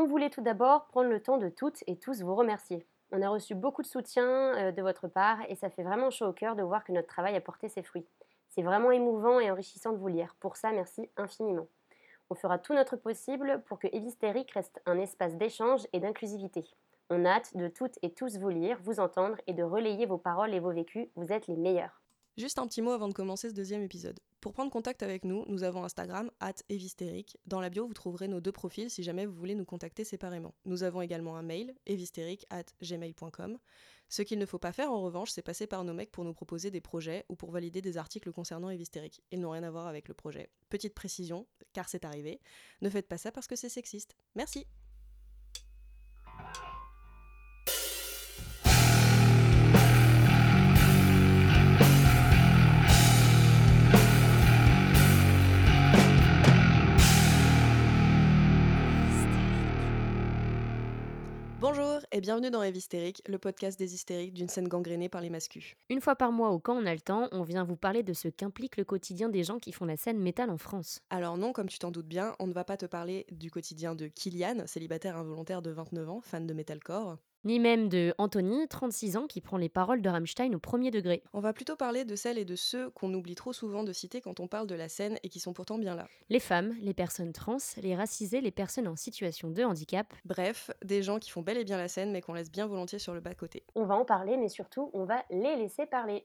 On voulait tout d'abord prendre le temps de toutes et tous vous remercier. On a reçu beaucoup de soutien euh, de votre part et ça fait vraiment chaud au cœur de voir que notre travail a porté ses fruits. C'est vraiment émouvant et enrichissant de vous lire. Pour ça, merci infiniment. On fera tout notre possible pour que Évistérique reste un espace d'échange et d'inclusivité. On hâte de toutes et tous vous lire, vous entendre et de relayer vos paroles et vos vécus. Vous êtes les meilleurs. Juste un petit mot avant de commencer ce deuxième épisode. Pour prendre contact avec nous, nous avons Instagram, at Dans la bio, vous trouverez nos deux profils si jamais vous voulez nous contacter séparément. Nous avons également un mail, evistérique at gmail.com. Ce qu'il ne faut pas faire en revanche, c'est passer par nos mecs pour nous proposer des projets ou pour valider des articles concernant Evistérique. Ils n'ont rien à voir avec le projet. Petite précision, car c'est arrivé, ne faites pas ça parce que c'est sexiste. Merci Bonjour et bienvenue dans Rêve Hystérique, le podcast des hystériques d'une scène gangrénée par les mascus. Une fois par mois ou quand on a le temps, on vient vous parler de ce qu'implique le quotidien des gens qui font la scène métal en France. Alors non, comme tu t'en doutes bien, on ne va pas te parler du quotidien de Kylian, célibataire involontaire de 29 ans, fan de metalcore ni même de Anthony, 36 ans, qui prend les paroles de Rammstein au premier degré. On va plutôt parler de celles et de ceux qu'on oublie trop souvent de citer quand on parle de la scène et qui sont pourtant bien là. Les femmes, les personnes trans, les racisés, les personnes en situation de handicap. Bref, des gens qui font bel et bien la scène mais qu'on laisse bien volontiers sur le bas-côté. On va en parler, mais surtout, on va les laisser parler.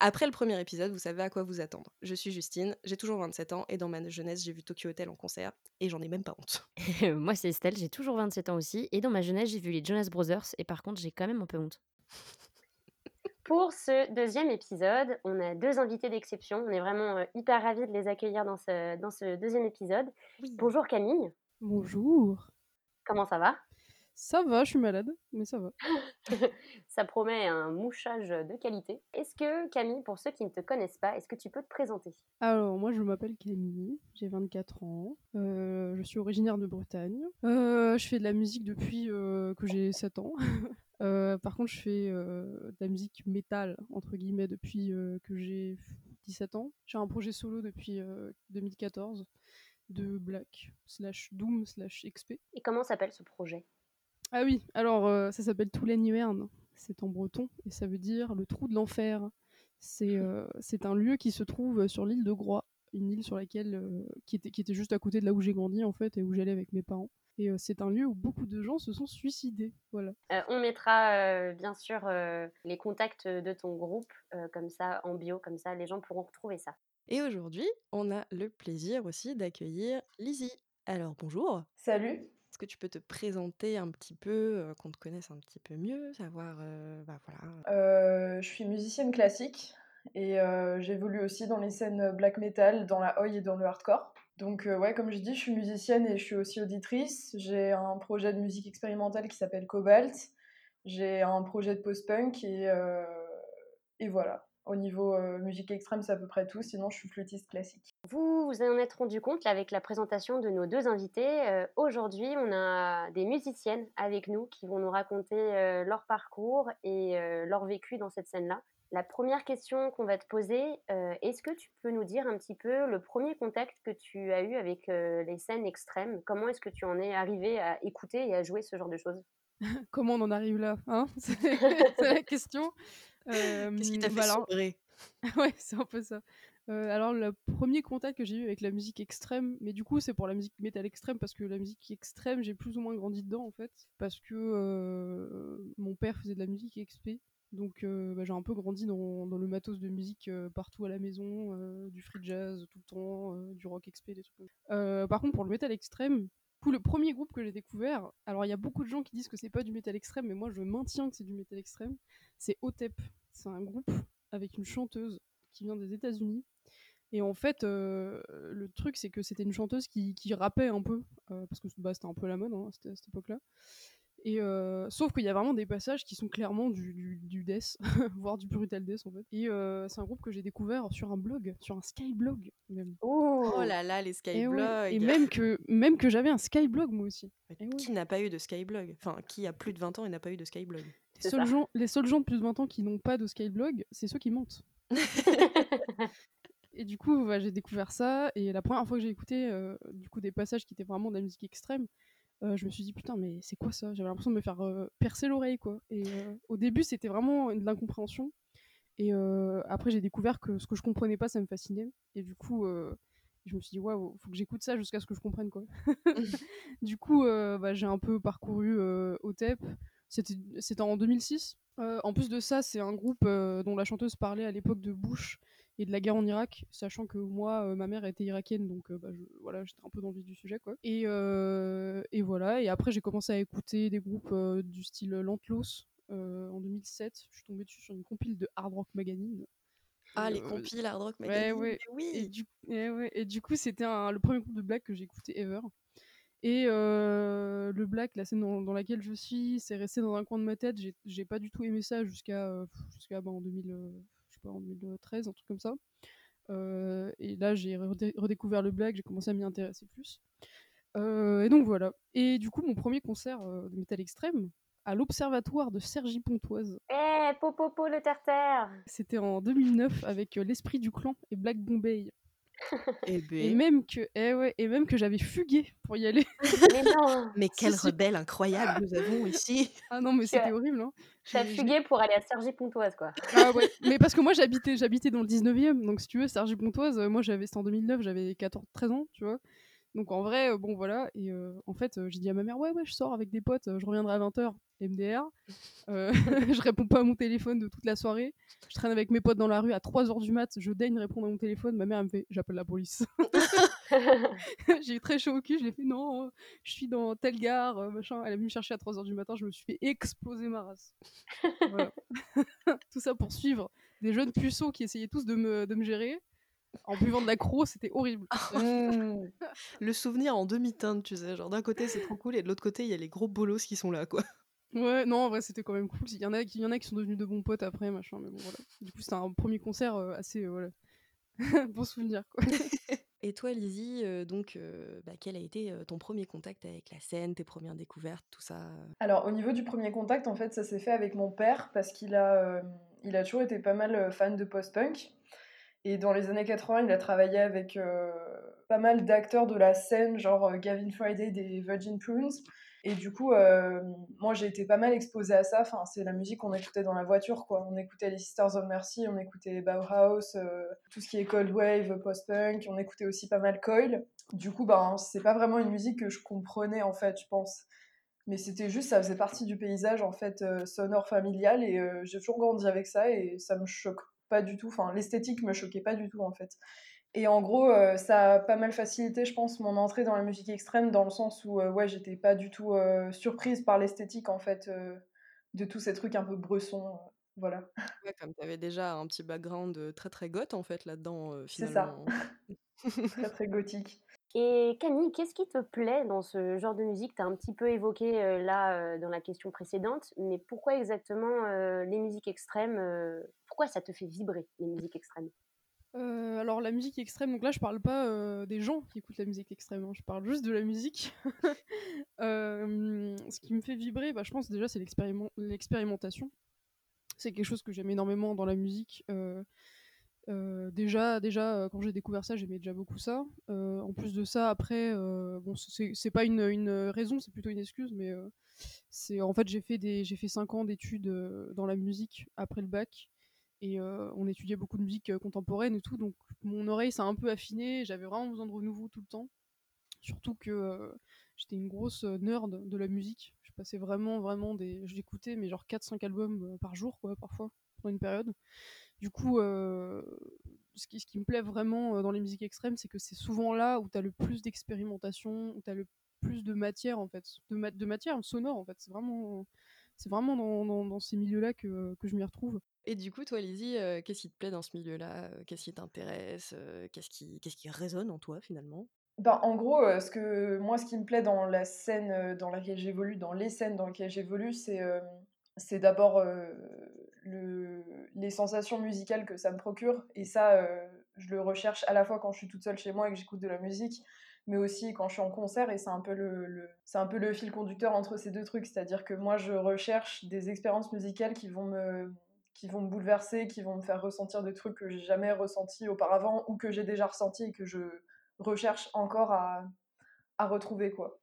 Après le premier épisode, vous savez à quoi vous attendre. Je suis Justine, j'ai toujours 27 ans et dans ma jeunesse, j'ai vu Tokyo Hotel en concert et j'en ai même pas honte. Moi, c'est Estelle, j'ai toujours 27 ans aussi et dans ma jeunesse, j'ai vu les Jonas Brothers et par contre, j'ai quand même un peu honte. Pour ce deuxième épisode, on a deux invités d'exception. On est vraiment euh, hyper ravis de les accueillir dans ce, dans ce deuxième épisode. Bonjour Camille. Bonjour. Comment ça va? Ça va, je suis malade, mais ça va. ça promet un mouchage de qualité. Est-ce que, Camille, pour ceux qui ne te connaissent pas, est-ce que tu peux te présenter? Alors, moi, je m'appelle Camille, j'ai 24 ans, euh, je suis originaire de Bretagne. Euh, je fais de la musique depuis euh, que j'ai 7 ans. par contre, je fais de la musique métal, entre guillemets, depuis que j'ai 17 ans. J'ai un projet solo depuis 2014 de Black slash Doom slash XP. Et comment s'appelle ce projet? Ah oui, alors euh, ça s'appelle Touleniverne, c'est en breton et ça veut dire le trou de l'enfer. C'est euh, un lieu qui se trouve sur l'île de Groix, une île sur laquelle euh, qui, était, qui était juste à côté de là où j'ai grandi en fait et où j'allais avec mes parents. Et c'est un lieu où beaucoup de gens se sont suicidés. Voilà. on mettra bien sûr les contacts de ton groupe comme ça en bio, comme ça les gens pourront retrouver ça. Et aujourd'hui, on a le plaisir aussi d'accueillir Lizzie. Alors bonjour. Salut. Que tu peux te présenter un petit peu, qu'on te connaisse un petit peu mieux, savoir, bah, voilà. je suis musicienne classique et j'évolue aussi dans les scènes black metal, dans la oi et dans le hardcore. Donc ouais, comme je dis, je suis musicienne et je suis aussi auditrice. J'ai un projet de musique expérimentale qui s'appelle Cobalt. J'ai un projet de post-punk et, et voilà. Au niveau euh, musique extrême, c'est à peu près tout. Sinon, je suis flûtiste classique. Vous vous en êtes rendu compte avec la présentation de nos deux invités. Euh, aujourd'hui, on a des musiciennes avec nous qui vont nous raconter euh, leur parcours et leur vécu dans cette scène-là. La première question qu'on va te poser, est-ce que tu peux nous dire un petit peu le premier contact que tu as eu avec les scènes extrêmes? Comment est-ce que tu en es arrivé à écouter et à jouer ce genre de choses? Comment on en arrive là hein? C'est la question. Qu'est-ce qui t'a fait bah Ouais, c'est un peu ça. alors, le premier contact que j'ai eu avec la musique extrême, mais du coup, c'est pour la musique métal extrême, parce que la musique extrême, j'ai plus ou moins grandi dedans, en fait, parce que mon père faisait de la musique XP. Donc, bah, j'ai un peu grandi dans, dans, le matos de musique partout à la maison, du free jazz tout le temps, du rock XP, des trucs comme ça. par contre, pour le métal extrême, le premier groupe que j'ai découvert, alors il y a beaucoup de gens qui disent que c'est pas du métal extrême, mais moi je maintiens que c'est du métal extrême, c'est Otep. C'est un groupe avec une chanteuse qui vient des États-Unis. Et en fait, euh, le truc, c'est que c'était une chanteuse qui, qui rappait un peu, euh, parce que bah, c'était un peu la mode hein, à cette époque-là. Et euh, sauf qu'il y a vraiment des passages qui sont clairement du, du, death, voire du brutal death en fait. Et euh, c'est un groupe que j'ai découvert sur un blog, sur un skyblog même. Oh, oh là là, les skyblogs. Et, même que même que j'avais un skyblog moi aussi. qui n'a pas eu de skyblog? Enfin, qui a plus de 20 ans et n'a pas eu de skyblog? Les seuls, gens, les seuls gens de plus de 20 ans qui n'ont pas de skyblog, c'est ceux qui mentent. et du coup, j'ai découvert ça. Et la première fois que j'ai écouté euh, du coup des passages qui étaient vraiment de la musique extrême, je me suis dit putain mais c'est quoi ça? J'avais l'impression de me faire percer l'oreille quoi. Et au début c'était vraiment de l'incompréhension. Et après j'ai découvert que ce que je comprenais pas ça me fascinait. Et du coup je me suis dit waouh faut que j'écoute ça jusqu'à ce que je comprenne quoi. du coup bah, j'ai un peu parcouru OTEP. C'était en 2006. en plus de ça c'est un groupe dont la chanteuse parlait à l'époque de Bush et de la guerre en Irak, sachant que moi, euh, ma mère était irakienne, donc euh, bah, voilà, j'étais un peu dans le vif du sujet, quoi. Et, euh, et voilà, et après j'ai commencé à écouter des groupes du style Lantlos en 2007. Je suis tombée dessus sur une compile de Hard Rock Magazine. Ah, les compiles Hard Rock Magazine. Ouais, Oui. Et du, et du coup, c'était le premier groupe de black que j'ai écouté ever. Et le black, la scène dans, laquelle je suis, c'est resté dans un coin de ma tête. J'ai pas du tout aimé ça jusqu'à jusqu'à bah, en 2000, en 2013, un truc comme ça. Et là, j'ai redécouvert le black, j'ai commencé à m'y intéresser plus. Et donc voilà. Et du coup, mon premier concert de métal extrême, à l'Observatoire de Sergi Pontoise. Eh, Popopo le terre C'était en 2009 avec l'Esprit du Clan et Black Bombay. Eh et, ben. même que, eh ouais, et même que j'avais fugué pour y aller. Mais non Mais quelle rebelle incroyable nous avons ici Ah non, mais c'était horrible. Hein. T'as fugué pour aller à Sergi-Pontoise, quoi. Ah ouais, mais parce que moi j'habitais, j'habitais dans le 19e, donc si tu veux, Sergi-Pontoise, moi j'avais, c'était en 2009, j'avais 14-13 ans, tu vois. Donc en vrai, euh, bon voilà, et euh, en fait, euh, j'ai dit à ma mère, ouais, ouais, je sors avec des potes, je reviendrai à 20h, MDR. je réponds pas à mon téléphone de toute la soirée. Je traîne avec mes potes dans la rue à 3h du mat, je daigne répondre à mon téléphone, ma mère elle me fait, j'appelle la police. j'ai eu très chaud au cul, je l'ai fait, non, je suis dans telle gare, machin. Elle est venue me chercher à 3h du matin, je me suis fait exploser ma race. Tout ça pour suivre des jeunes puceaux qui essayaient tous de me, de me gérer en buvant de l'accro, c'était horrible. Mmh. Le souvenir en demi-teinte, tu sais, genre d'un côté c'est trop cool et de l'autre côté il y a les gros bolos qui sont là, quoi. Ouais, non, en vrai c'était quand même cool. Il y en a qui, y en a qui sont devenus de bons potes après, machin, mais bon voilà. Du coup c'était un premier concert euh, assez, euh, voilà, bon souvenir, quoi. Et toi, Lizzie, euh, donc, bah, quel a été ton premier contact avec la scène, tes premières découvertes, tout ça? Alors, au niveau du premier contact, en fait, ça s'est fait avec mon père parce qu'il a, il a toujours été pas mal fan de post-punk. Et dans les années 80, il a travaillé avec euh, pas mal d'acteurs de la scène, genre euh, Gavin Friday des Virgin Prunes. Et du coup, euh, moi, j'ai été pas mal exposée à ça. Enfin, c'est la musique qu'on écoutait dans la voiture, quoi. On écoutait les Sisters of Mercy, on écoutait Bauhaus, tout ce qui est cold wave, post-punk. On écoutait aussi pas mal Coil. Du coup, ben, c'est pas vraiment une musique que je comprenais, en fait, je pense. Mais c'était juste, ça faisait partie du paysage, en fait, sonore familial. Et j'ai toujours grandi avec ça et ça me choque pas du tout. Enfin, l'esthétique me choquait pas du tout en fait. Et en gros, euh, ça a pas mal facilité, je pense, mon entrée dans la musique extrême, dans le sens où, euh, ouais, j'étais pas du tout euh, surprise par l'esthétique, en fait, de tous ces trucs un peu bressons. voilà. Ouais, comme tu avais déjà un petit background très très goth, en fait, là-dedans, finalement. C'est ça. très très gothique. Et Camille, qu'est-ce qui te plaît dans ce genre de musique? Tu as un petit peu évoqué là dans la question précédente, mais pourquoi exactement les musiques extrêmes Pourquoi ça te fait vibrer, les musiques extrêmes? Alors la musique extrême, donc là je parle pas des gens qui écoutent la musique extrême, hein, je parle juste de la musique. ce qui me fait vibrer, bah, je pense déjà c'est l'expérimentation. C'est quelque chose que j'aime énormément dans la musique. Euh, déjà, déjà quand j'ai découvert ça, j'aimais déjà beaucoup ça. Euh, en plus de ça, après, euh, bon, c'est pas une, une raison, c'est plutôt une excuse, mais c'est en fait j'ai fait des j'ai fait cinq ans d'études dans la musique après le bac et on étudiait beaucoup de musique contemporaine et tout, donc mon oreille s'est un peu affinée. J'avais vraiment besoin de renouveau tout le temps, surtout que j'étais une grosse nerd de la musique. Je passais vraiment vraiment des, j'écoutais mais genre 4-5 albums par jour quoi parfois pendant une période. Du coup, euh, ce, qui, ce, qui, me plaît vraiment dans les musiques extrêmes, c'est que c'est souvent là où tu as le plus d'expérimentation, où tu as le plus de matière, en fait, de, de matière sonore, en fait. C'est vraiment, c'est vraiment dans, dans, ces milieux-là que, que, je m'y retrouve. Et du coup, toi, Lizzie, euh, qu'est-ce qui te plaît dans ce milieu-là Qu'est-ce qui t'intéresse Qu'est-ce qui, qu'est-ce qui résonne en toi, finalement? Ben, en gros, ce que, moi, ce qui me plaît dans la scène dans laquelle j'évolue, dans les scènes dans lesquelles j'évolue, c'est c'est d'abord le, les sensations musicales que ça me procure. Et ça, je le recherche à la fois quand je suis toute seule chez moi et que j'écoute de la musique, mais aussi quand je suis en concert. Et c'est un, peu le, fil conducteur entre ces deux trucs. C'est-à-dire que moi, je recherche des expériences musicales qui vont me qui vont me bouleverser, qui vont me faire ressentir des trucs que j'ai jamais ressentis auparavant ou que j'ai déjà ressentis et que je recherche encore à, à retrouver quoi.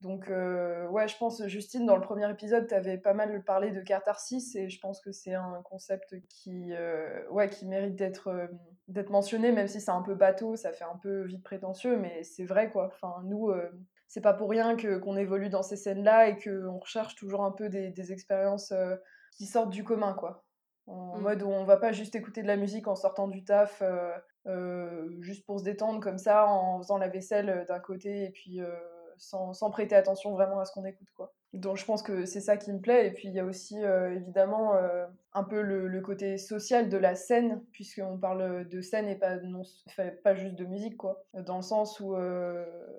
Donc, ouais, je pense, Justine, dans le premier épisode, tu avais pas mal parlé de catharsis et je pense que c'est un concept qui, ouais, qui mérite d'être d'être mentionné, même si c'est un peu bateau, ça fait un peu vite prétentieux, mais c'est vrai, quoi. Enfin, nous, c'est pas pour rien que qu'on évolue dans ces scènes-là et qu'on recherche toujours un peu des, des expériences qui sortent du commun, quoi. En Mmh. mode où on va pas juste écouter de la musique en sortant du taf, juste pour se détendre comme ça, en faisant la vaisselle d'un côté et puis sans, sans prêter attention vraiment à ce qu'on écoute, quoi. Donc je pense que c'est ça qui me plaît. Et puis il y a aussi évidemment un peu le, côté social de la scène, puisqu'on parle de scène et pas, non, pas juste de musique, quoi. Dans le sens où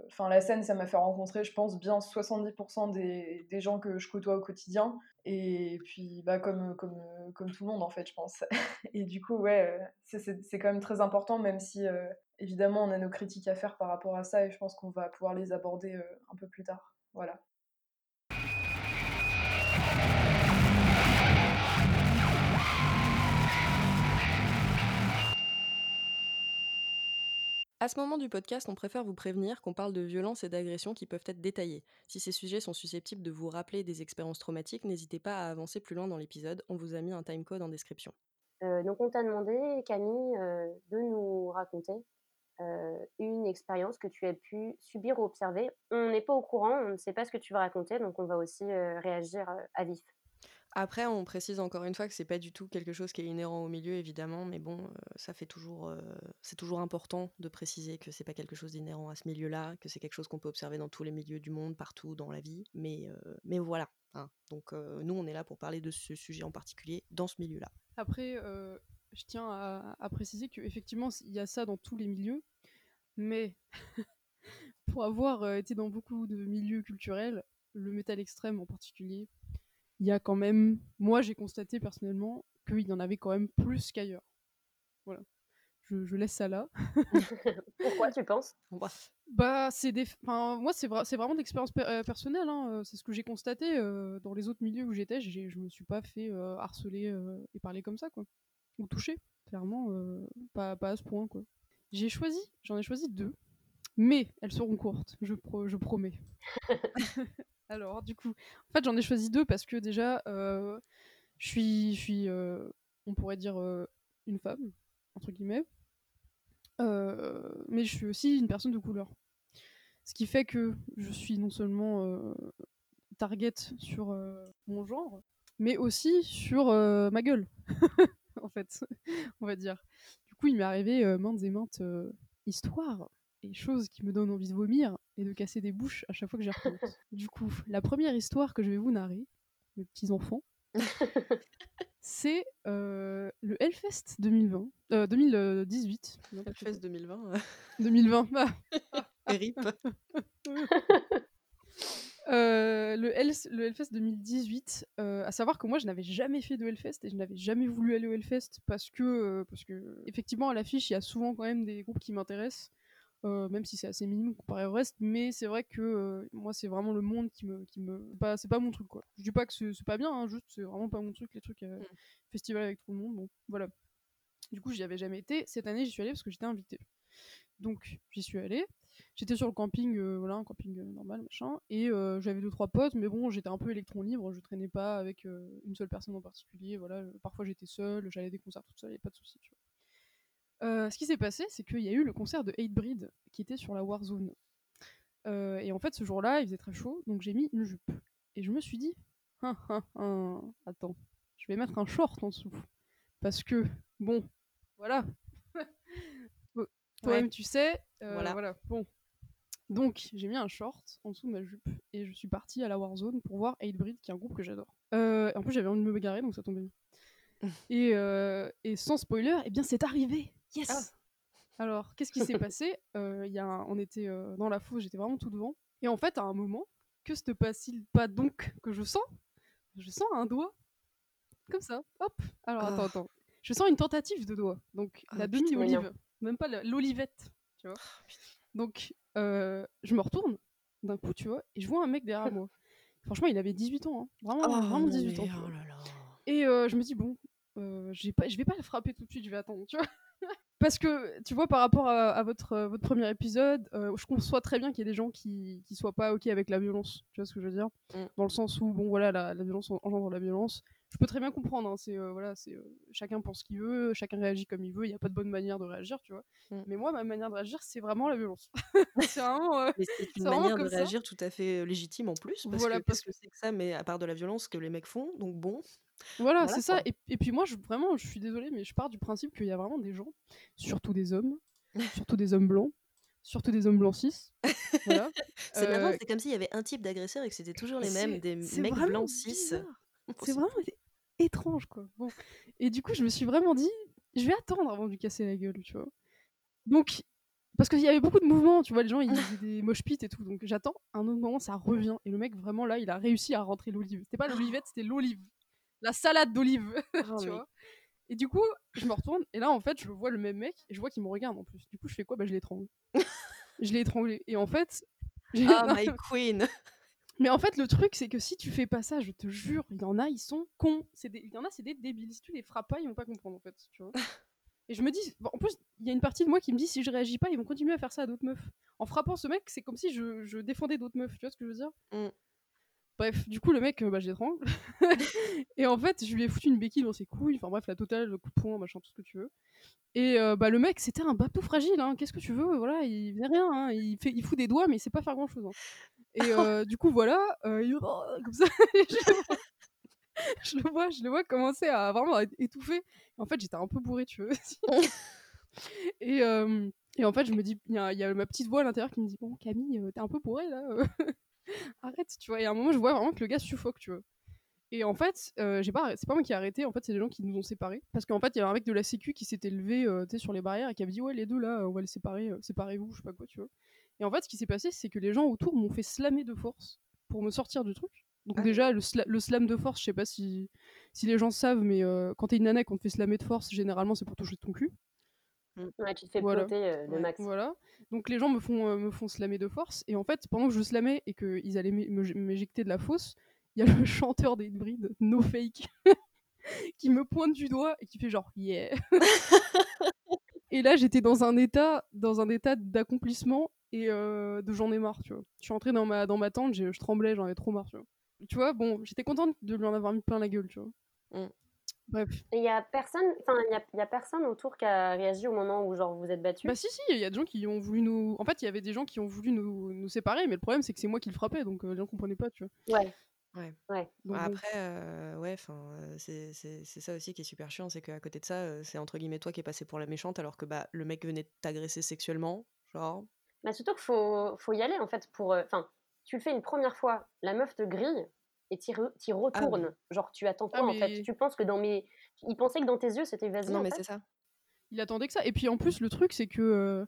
enfin la scène, ça m'a fait rencontrer, je pense, bien 70% des, des, gens que je côtoie au quotidien. Et puis bah, comme, comme, comme tout le monde, en fait, je pense. et du coup, ouais, c'est quand même très important, même si évidemment on a nos critiques à faire par rapport à ça, et je pense qu'on va pouvoir les aborder un peu plus tard. Voilà. À ce moment du podcast, on préfère vous prévenir qu'on parle de violences et d'agressions qui peuvent être détaillées. Si ces sujets sont susceptibles de vous rappeler des expériences traumatiques, n'hésitez pas à avancer plus loin dans l'épisode, on vous a mis un timecode en description. Euh, donc on t'a demandé, Camille, euh, de nous raconter euh, une expérience que tu as pu subir ou observer. On n'est pas au courant, on ne sait pas ce que tu vas raconter, donc on va aussi réagir à vif. Après, on précise encore une fois que c'est pas du tout quelque chose qui est inhérent au milieu, évidemment, mais bon, ça fait toujours, c'est toujours important de préciser que c'est pas quelque chose d'inhérent à ce milieu-là, que c'est quelque chose qu'on peut observer dans tous les milieux du monde, partout dans la vie, mais, mais voilà. Hein. Donc nous, on est là pour parler de ce sujet en particulier dans ce milieu-là. Après, je tiens à, à préciser qu'effectivement, il y a ça dans tous les milieux, mais pour avoir été dans beaucoup de milieux culturels, le métal extrême en particulier, il y a quand même, moi j'ai constaté personnellement qu'il y en avait quand même plus qu'ailleurs. Voilà. Je, je, laisse ça là. Pourquoi tu penses? Bah c'est des, enfin moi c'est c'est vraiment d'expérience per personnelle. Hein. C'est ce que j'ai constaté euh, dans les autres milieux où j'étais. Je me suis pas fait euh, harceler euh, et parler comme ça quoi, ou toucher. Clairement, pas, pas à ce point quoi. J'ai choisi, j'en ai choisi deux, mais elles seront courtes. Je, pro je promets. Alors, du coup, en fait, j'en ai choisi deux parce que déjà, euh, je suis, euh, on pourrait dire, euh, une femme, entre guillemets. mais je suis aussi une personne de couleur. Ce qui fait que je suis non seulement target sur mon genre, mais aussi sur ma gueule, en fait, on va dire. Du coup, il m'est arrivé maintes et maintes histoires et choses qui me donnent envie de vomir et de casser des bouches à chaque fois que j'y repense. du coup, la première histoire que je vais vous narrer, mes petits enfants, c'est euh, le Hellfest 2020, euh, 2018. Hellfest 2020. 2020. Ah. RIP. Euh, le, Hell, le Hellfest 2018, euh, à savoir que moi je n'avais jamais fait de Hellfest et je n'avais jamais voulu aller au Hellfest parce que, euh, parce que effectivement à l'affiche il y a souvent quand même des groupes qui m'intéressent, euh, même si c'est assez minime comparé au reste, mais c'est vrai que euh, moi c'est vraiment le monde qui me. Qui me... Bah, c'est pas mon truc quoi. Je dis pas que c'est pas bien, hein, juste c'est vraiment pas mon truc, les trucs euh, mm. festival avec tout le monde, bon voilà. Du coup j'y avais jamais été, cette année j'y suis allée parce que j'étais invitée. Donc j'y suis allée, j'étais sur le camping, euh, voilà, un camping normal, machin, et j'avais deux trois potes, mais bon, j'étais un peu électron libre, je traînais pas avec une seule personne en particulier, voilà, parfois j'étais seule, j'allais des concerts toute seule, y a pas de souci, tu vois. Euh, ce qui s'est passé, c'est qu'il y a eu le concert de Hatebreed qui était sur la Warzone. Euh, et en fait, ce jour-là, il faisait très chaud, donc j'ai mis une jupe. Et je me suis dit, hein, hein, hein, attends, je vais mettre un short en dessous. Parce que, bon, voilà. Toi-même, ouais. tu sais. Euh, voilà. voilà. Bon. Donc, j'ai mis un short en dessous de ma jupe et je suis partie à la Warzone pour voir Hatebreed, qui est un groupe que j'adore. En plus, j'avais envie de me garer, donc ça tombait bien. et, et, sans spoiler, eh bien, c'est arrivé. Yes. Ah. Alors, qu'est-ce qui s'est passé? Euh, y a un, On était euh, dans la fosse, j'étais vraiment tout devant. Et en fait, à un moment, que se passe-t-il pas donc que je sens? Je sens un doigt. Comme ça. Hop. Alors, attends, attends. Je sens une tentative de doigt. Donc, la demi-olive. Même pas l'olivette. Tu vois Donc, euh, je me retourne d'un coup, tu vois, et je vois un mec derrière moi. Franchement, il avait 18 ans. Hein. Vraiment, oh, vraiment 18 ans. Oh là là. Et je me dis, bon, euh, pas, je vais pas le frapper tout de suite, je vais attendre, tu vois. Parce que, tu vois, par rapport à, à votre, euh, votre premier épisode, euh, je conçois très bien qu'il y ait des gens qui qui soient pas OK avec la violence. Tu vois ce que je veux dire? Mm. Dans le sens où, bon, voilà, la, la violence engendre la violence. Je peux très bien comprendre, hein, c'est, euh, voilà, c'est, euh, chacun pense ce qu'il veut, chacun réagit comme il veut, il n'y a pas de bonne manière de réagir, tu vois. Mm. Mais moi, ma manière de réagir, c'est vraiment la violence. c'est vraiment... euh, c'est une vraiment manière de ça. réagir tout à fait légitime en plus, parce Voilà, que parce que c'est que ça, mais à part de la violence que les mecs font, donc bon. Voilà, Voilà, c'est ça. Et, et puis moi, je, vraiment, je suis désolée, mais je pars du principe qu'il y a vraiment des gens, surtout des hommes, surtout des hommes blancs, surtout des hommes blancs cis. Voilà. C'est Euh, comme s'il y avait un type d'agresseur et que c'était toujours les mêmes, des mecs blancs cis. Bon, C'est vraiment étrange, quoi. Bon. Et du coup, je me suis vraiment dit, je vais attendre avant de lui casser la gueule, tu vois. Donc, parce qu'il y avait beaucoup de mouvements, tu vois, les gens, ils faisaient des mosh pits et tout. Donc, j'attends, un autre moment, ça revient. Et le mec, vraiment, là, il a réussi à rentrer l'olive. C'était pas l'olivette, c'était l'olive. La salade d'olive, Oh, tu mais- vois. Et du coup, je me retourne, et là, en fait, je vois le même mec, et je vois qu'il me regarde en plus. Du coup, je fais quoi? Bah, je l'étrangle. je l'ai étranglé. Et en fait. Ah, my queen mais en fait, le truc, c'est que si tu fais pas ça, je te jure, il y en a, ils sont cons. C'est des- Il y en a, c'est des débiles. Si tu les frappes pas, ils vont pas comprendre, en fait. Tu vois Et je me dis, bon, en plus, il y a une partie de moi qui me dit, si je réagis pas, ils vont continuer à faire ça à d'autres meufs. En frappant ce mec, c'est comme si je, je défendais d'autres meufs. Tu vois ce que je veux dire? Mm. Bref, du coup, le mec, euh, bah, je l'étrangle. et en fait, je lui ai foutu une béquille dans ses couilles. Enfin bref, la totale, le coup de poing, machin, tout ce que tu veux. Et euh, bah, le mec, c'était un bateau fragile. Hein. Qu'est-ce que tu veux? Voilà, il faisait rien. hein. Il, fait, il fout des doigts, mais il sait pas faire grand chose. Et euh, du coup, voilà, euh, comme ça, je, le vois, je le vois, je le vois commencer à vraiment être étouffer. En fait, j'étais un peu bourré, tu veux. et, euh, et en fait, je me dis, il y, a- il y a ma petite voix à l'intérieur qui me dit, bon, Camille, t'es un peu bourré là. Arrête, tu vois. Et à un moment, je vois vraiment que le gars suffoque, tu vois. Et en fait, euh, j'ai pas, c'est pas moi qui ai arrêté. En fait, c'est des gens qui nous ont séparés. Parce qu'en fait, il y avait un mec de la Sécu qui s'était levé, euh, sur les barrières et qui avait dit ouais, les deux là, on va les séparer, euh, séparez-vous, je sais pas quoi, tu vois. Et en fait, ce qui s'est passé, c'est que les gens autour m'ont fait slammer de force pour me sortir du truc. Donc Ah. déjà, le, sla- le slam de force, je sais pas si, si les gens savent, mais euh, quand t'es une nana et qu'on te fait slammer de force, généralement, c'est pour toucher ton cul. Ouais, tu te fais Voilà. euh, le max. Voilà. Donc les gens me font, euh, me font slammer de force. Et en fait, pendant que je slamais et qu'ils allaient m'éjecter de la fosse, il y a le chanteur des Breed, No Fake, qui me pointe du doigt et qui fait genre yeah. et là, j'étais dans un état, dans un état d'accomplissement et euh, de j'en ai marre, tu vois. Je suis entrée dans ma, dans ma tente, j'ai- je tremblais, j'en avais trop marre, tu vois. Tu vois, bon, j'étais contente de lui en avoir mis plein la gueule, tu vois. Mm. Bref. Et il y a personne, enfin, il y a, il y a personne autour qui a réagi au moment où genre vous êtes battus? Bah si si, il y a des gens qui ont voulu nous... En fait, il y avait des gens qui ont voulu nous, nous séparer, mais le problème c'est que c'est moi qui le frappais, donc euh, les gens comprenaient pas, tu vois. Ouais. Ouais. Ouais. Donc. Après, euh, ouais, enfin, euh, c'est c'est- c'est ça aussi qui est super chiant, c'est qu'à côté de ça, euh, c'est entre guillemets toi qui es passé pour la méchante, alors que bah le mec venait de t'agresser sexuellement, genre. Bah, surtout qu'il faut, faut y aller en fait pour. euh, Enfin, tu le fais une première fois, la meuf te grille et t'y re- t'y retournes. Genre, tu attends quoi Ah, en fait? Tu penses que dans mes. Il pensait que dans tes yeux c'était vas-y. Non mais c'est ça. Il attendait que ça. Et puis en plus, le truc, c'est que. euh,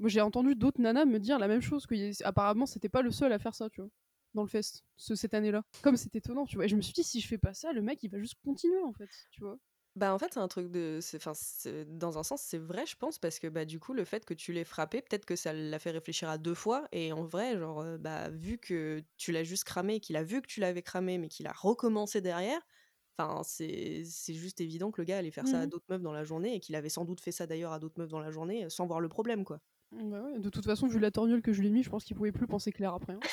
moi, j'ai entendu d'autres nanas me dire la même chose, qu'apparemment, c'était pas le seul à faire ça, tu vois, dans le fest, ce- cette année-là. Comme c'est étonnant, tu vois. Et je me suis dit, si je fais pas ça, le mec, il va juste continuer, en fait, tu vois. Bah en fait c'est un truc de, enfin dans un sens c'est vrai je pense parce que bah du coup le fait que tu l'aies frappé peut-être que ça l'a fait réfléchir à deux fois et en vrai genre bah vu que tu l'as juste cramé, qu'il a vu que tu l'avais cramé mais qu'il a recommencé derrière, enfin c'est juste évident que le gars allait faire ça à Mhm. d'autres meufs dans la journée et qu'il avait sans doute fait ça d'ailleurs à d'autres meufs dans la journée sans voir le problème quoi. Bah ouais, de toute façon, vu la torgnole que je lui ai mis, je pense qu'il pouvait plus penser clair après. hein.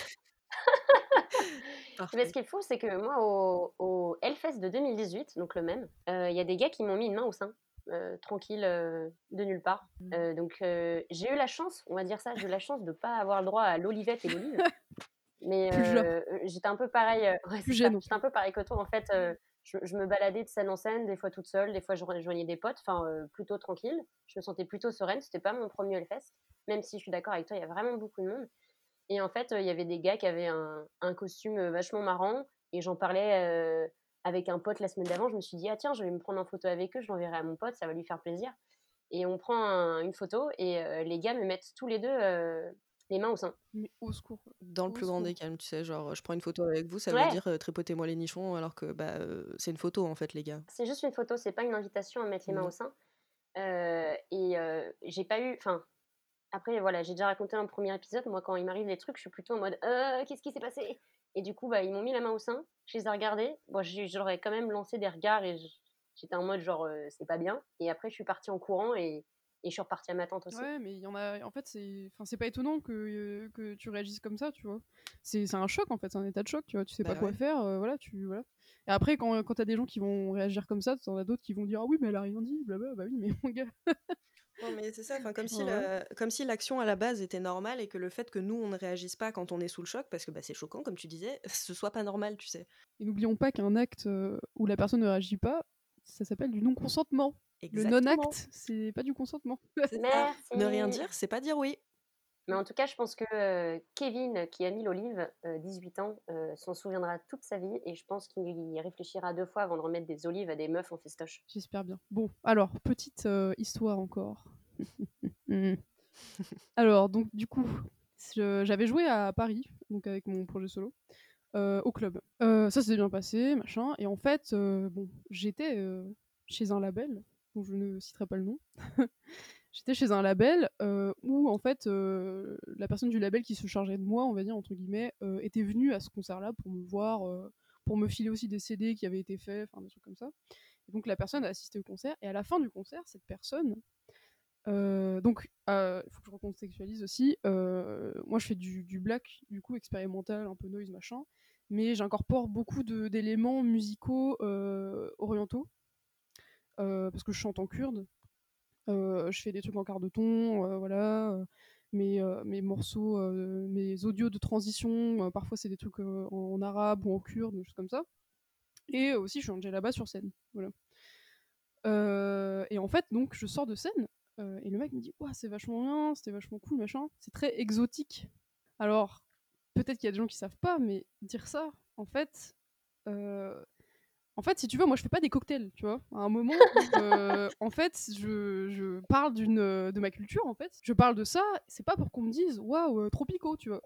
Mais ce qui est fou, c'est que moi, au, au Hellfest de 2018, donc le même, euh, il y a des gars qui m'ont mis une main au sein, euh, tranquille, euh, de nulle part. Mmh. Donc j'ai eu la chance, on va dire ça, j'ai eu la chance de ne pas avoir le droit à l'olivette et l'olive. Mais j'étais un peu pareil, ouais, j'étais un peu pareil que toi. En fait, je, je me baladais de scène en scène, des fois toute seule, des fois je rejoignais des potes, enfin euh, plutôt tranquille. Je me sentais plutôt sereine, c'était pas mon premier Hellfest, même si je suis d'accord avec toi, il y a vraiment beaucoup de monde. Et en fait, il y avait des gars qui avaient un, un costume vachement marrant. Et j'en parlais avec un pote la semaine d'avant. Je me suis dit, ah tiens, je vais me prendre en photo avec eux, je l'enverrai à mon pote, ça va lui faire plaisir. Et on prend un- une photo et les gars me mettent tous les deux les mains au sein. Mais au secours. Dans le Au plus grand secours. des calmes, tu sais, genre je prends une photo avec vous, ça veut dire euh, tripotez-moi les nichons alors que bah euh, c'est une photo en fait les gars. C'est juste une photo, c'est pas une invitation à mettre les mains Non. au sein. Euh, et j'ai pas eu. Enfin, après, voilà, j'ai déjà raconté dans le premier épisode. Moi, quand il m'arrive des trucs, je suis plutôt en mode Euh, qu'est-ce qui s'est passé? Et du coup, bah, ils m'ont mis la main au sein, je les ai regardés. Bon, j'ai- je leur ai quand même lancé des regards et j'étais en mode genre euh, c'est pas bien. Et après, je suis partie en courant et Et je suis repartie à ma tante aussi. Ouais, mais il y en a. En fait, c'est. Enfin, c'est pas étonnant que, euh, que tu réagisses comme ça, tu vois. C'est c'est un choc, en fait. C'est un état de choc, tu vois. Tu sais pas Bah quoi ouais. faire. euh, voilà, tu. Voilà. Et après, quand, quand t'as des gens qui vont réagir comme ça, t'en as d'autres qui vont dire Ah oui, mais elle a rien dit, blabla. Bah oui, mais mon gars. Non, mais c'est ça, enfin, comme si Ouais. la- comme si l'action à la base était normale et que le fait que nous, on ne réagisse pas quand on est sous le choc, parce que bah, c'est choquant, comme tu disais, ce soit pas normal, tu sais. Et n'oublions pas qu'un acte euh, où la personne ne réagit pas, ça s'appelle du non-consentement. Le non-acte, c'est pas du consentement. Merci. Ne rien dire, c'est pas dire oui. Mais en tout cas, je pense que euh, Kevin, qui a mis l'olive, euh, 18 ans, euh, s'en souviendra toute sa vie et je pense qu'il y réfléchira deux fois avant de remettre des olives à des meufs en festoche. J'espère bien. Bon, alors, petite euh, histoire encore. Hmm. alors, donc, du coup, j'avais joué à Paris, donc avec mon projet solo, euh, au club. Euh, ça s'est bien passé, machin. Et en fait, euh, bon, j'étais euh, chez un label, dont je ne citerai pas le nom. j'étais chez un label euh, où, en fait, euh, la personne du label qui se chargeait de moi, on va dire, entre guillemets, euh, était venue à ce concert-là pour me voir, pour me filer aussi des CD qui avaient été faits, enfin, des trucs comme ça. Et donc la personne a assisté au concert et à la fin du concert, cette personne, donc il faut que je recontextualise aussi. moi, je fais du, du black, du coup expérimental, un peu noise machin, mais j'incorpore beaucoup d'éléments musicaux orientaux parce que je chante en kurde. Euh, je fais des trucs en quart de ton, euh, voilà. euh, mes, mes morceaux, mes audios de transition, parfois c'est des trucs en, arabe ou en kurde, des choses comme ça. Et aussi, je suis là-bas sur scène. Voilà. Et en fait, donc, je sors de scène et le mec me dit Ouah, c'est vachement bien, c'était vachement cool, machin. C'est très exotique. Alors, peut-être qu'il y a des gens qui savent pas, mais dire ça, en fait, en fait, si tu veux, moi, je fais pas des cocktails, tu vois. À un moment, euh, en fait, je, je parle d'une euh, de ma culture, en fait. Je parle de ça, c'est pas pour qu'on me dise Waouh, euh, tropico, tu vois.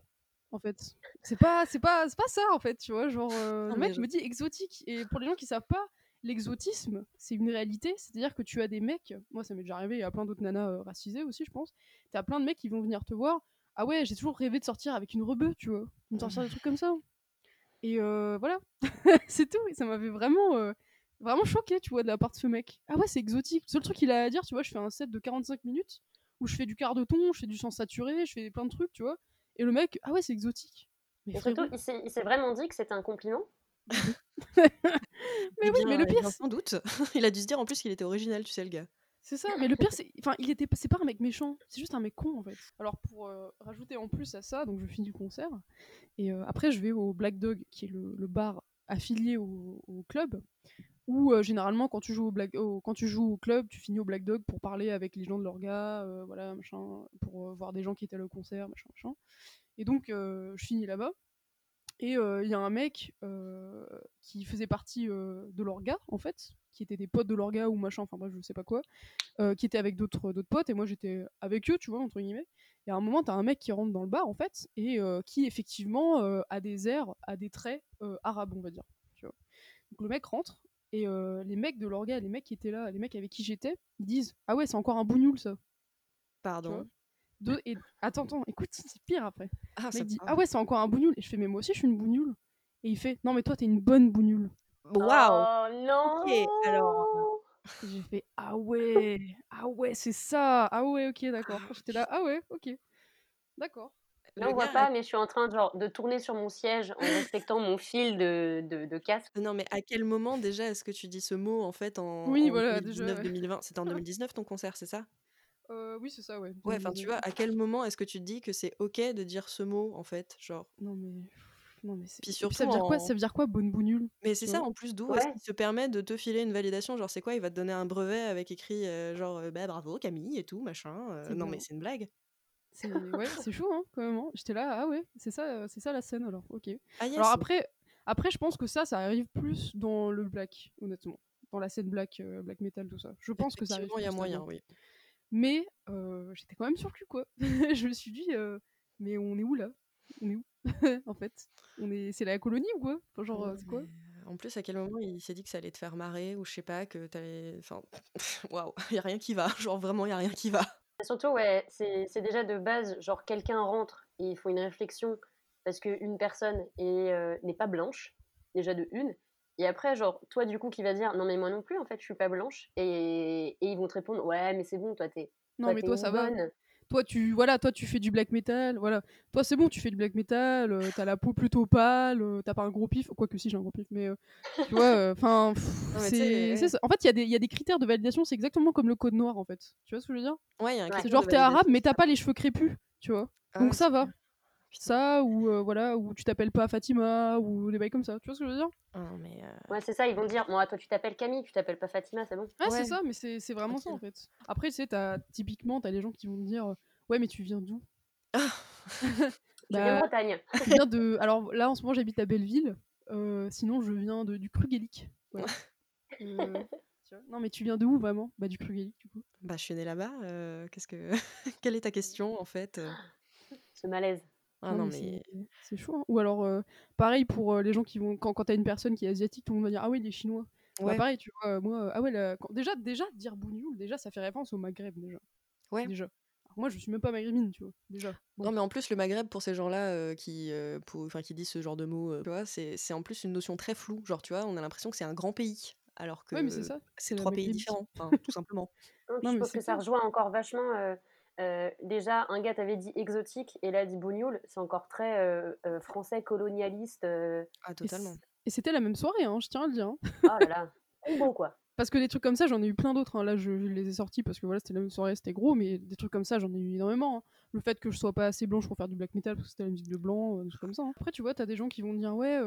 En fait, c'est pas, c'est pas, c'est pas ça, en fait, tu vois. Genre, euh, le mec je- me dit exotique. Et pour les gens qui savent pas, l'exotisme, c'est une réalité. C'est-à-dire que tu as des mecs, moi, ça m'est déjà arrivé, il y a plein d'autres nanas euh, racisées aussi, je pense. T'as plein de mecs qui vont venir te voir. Ah ouais, j'ai toujours rêvé de sortir avec une rebeu, tu vois. De sortir des trucs comme ça. Et euh, voilà, c'est tout. Et ça m'avait vraiment, euh, vraiment choqué, tu vois, de la part de ce mec. Ah ouais, c'est exotique. Le seul truc qu'il a à dire, tu vois, je fais un set de 45 minutes où je fais du quart de ton, je fais du chant saturé, je fais plein de trucs, tu vois. Et le mec, ah ouais, c'est exotique. Mais Et surtout, frérot, il s'est il s'est vraiment dit que c'était un compliment? mais Eh oui, bien, mais le eh pire, sans doute. Il a dû se dire en plus qu'il était original, tu sais, le gars. C'est ça. Mais le pire, c'est, enfin, il était, c'est pas un mec méchant, c'est juste un mec con en fait. Alors pour euh, rajouter en plus à ça, donc je finis le concert et euh, après je vais au Black Dog, qui est le, bar affilié au, club. Où euh, généralement quand tu joues au Black, quand tu joues au club, tu finis au Black Dog pour parler avec les gens de l'orga, voilà machin, pour voir des gens qui étaient là au concert, machin machin. Et donc je finis là-bas. Et il y a un mec qui faisait partie de l'orga, en fait, qui était des potes de l'orga ou machin, enfin bref, je sais pas quoi, euh, qui était avec d'autres d'autres potes, et moi j'étais avec eux, tu vois, entre guillemets. Et à un moment, t'as un mec qui rentre dans le bar, en fait, et euh, qui effectivement euh, a des airs, a des traits euh, arabes, on va dire. Tu vois. Donc le mec rentre, et euh, les mecs de l'orga, les mecs qui étaient là, les mecs avec qui j'étais, ils disent Ah ouais, c'est encore un bougnoul ça. Pardon. Et... Attends, attends, écoute, c'est pire après. Ah, Le ça mec dit. Ah ouais, c'est encore un bougnoul. Et je fais Mais moi aussi, je suis une bougnoule. Et il fait Non, mais toi, t'es une bonne bougnoule. Waouh Oh non Ok, alors, j'ai fait Ah ouais, ah ouais, c'est ça. Ah ouais, ok, d'accord. J'étais là Ah ouais, ok. D'accord. Là, Le on voit gars pas, mais je suis en train genre, de tourner sur mon siège en respectant mon fil de, de, de casque. Non, mais à quel moment déjà est-ce que tu dis ce mot en fait en, Oui, en voilà, déjà, 2019-2020 C'était en 2019 ton concert, c'est ça? Euh, oui, c'est ça, ouais. Ouais, enfin tu vois, à quel moment est-ce que tu te dis que c'est ok de dire ce mot en fait Genre? Non, mais. Non, mais. Puis ça veut dire quoi? en- Ça veut dire quoi, bonne bougnoule Mais c'est ça en plus d'où est-ce Ouais. qu'il se permet de te filer une validation? Genre c'est quoi? Il va te donner un brevet avec écrit euh, genre euh, bah bravo Camille et tout machin. euh, non bon. mais c'est une blague. C'est ouais, c'est chaud, hein, quand même. hein. J'étais là Ah ouais, c'est ça, euh, c'est ça la scène alors, ok. Ah yes. Alors après, après, je pense que ça, ça arrive plus dans le black, honnêtement. Dans la scène black, euh, black metal, tout ça. Je pense que ça arrive. Il y a moyen, oui. Mais euh, j'étais quand même sur le cul, quoi. je me suis dit, euh, mais on est où là? On est où? En fait, on est, c'est la colonie ou quoi? Enfin, Genre, euh, c'est quoi? En plus, à quel moment il s'est dit que ça allait te faire marrer ou je sais pas, que t'allais. Enfin, waouh, y a rien qui va. Genre vraiment, y a rien qui va. Et Surtout, ouais, c'est c'est déjà de base, genre quelqu'un rentre et il faut une réflexion parce qu'une personne euh, n'est pas blanche, déjà de une. Et après, genre, toi, du coup, qui va dire non, mais moi non plus, en fait, je suis pas blanche. Et, et ils vont te répondre ouais, mais c'est bon, toi, t'es Non, Toi, mais toi, ça va. Toi, tu, voilà, toi, tu fais du black metal. Voilà. Toi, c'est bon, tu fais du black metal. euh, t'as la peau plutôt pâle. euh, t'as pas un gros pif. Quoique si, j'ai un gros pif. Mais euh, tu vois, enfin, mais tu sais, ouais. En fait, il y, a des- il y a des critères de validation. C'est exactement comme le code noir, en fait. Tu vois ce que je veux dire? Ouais, il y a un critère C'est de genre, t'es validation, arabe, mais t'as pas les cheveux crépus. Tu vois? Ah Donc ça va. Ça, ou euh, voilà, ou tu t'appelles pas Fatima, ou des bails comme ça. Tu vois ce que je veux dire? Ah non, mais euh, Ouais, c'est ça, ils vont dire, moi, toi, tu t'appelles Camille, tu t'appelles pas Fatima, c'est bon. Ah, Ouais. c'est ça, mais c'est c'est vraiment ça, en fait. Après, tu sais, t'as- typiquement, t'as les gens qui vont te dire Ouais, mais tu viens d'où? Je viens Bah, de Bretagne. Je viens de. Alors là, en ce moment, j'habite à Belleville. euh, sinon, je viens de, du. Euh, vois. non, mais tu viens de où vraiment? Bah, du Krugelic, du coup. bah, je suis née là-bas. euh, Qu'est-ce que... Quelle est ta question, en fait? Euh Ce malaise. Ah Non, non, mais c'est- chaud. hein. Ou alors, euh, pareil pour euh, les gens qui vont. Quand, quand t'as une personne qui est asiatique, tout le monde va dire Ah oui, il est chinois. Bah, Ouais, pareil, tu vois, euh, moi, euh, ah ouais, la- quand- déjà, déjà, dire Bougnoul, déjà, ça fait référence au Maghreb, déjà. Ouais. Déjà. Alors, moi, je suis même pas maghrébine, tu vois, déjà. Bon. Non, mais en plus, le Maghreb, pour ces gens-là euh, qui, euh, pour- enfin, qui disent ce genre de mots, euh, tu vois, c'est c'est en plus une notion très floue. Genre, tu vois, on a l'impression que c'est un grand pays, alors que Ouais, mais c'est ça. c'est la trois pays différents, enfin, tout simplement. Non, je mais pense que ça rejoint encore vachement. Euh, déjà, un gars t'avait dit exotique et là dit bougnoul, c'est encore très euh, euh, français colonialiste. Ah, totalement. Et c'était la même soirée, hein, je tiens à le dire. hein. Oh là là, combo quoi. Parce que des trucs comme ça, j'en ai eu plein d'autres. hein. Là, je, je les ai sortis parce que voilà, c'était la même soirée, c'était gros, mais des trucs comme ça, j'en ai eu énormément. hein. Le fait que je sois pas assez blanche pour faire du black metal parce que c'était la musique de blanc, des trucs comme ça. hein. Après, tu vois, t'as des gens qui vont dire ouais,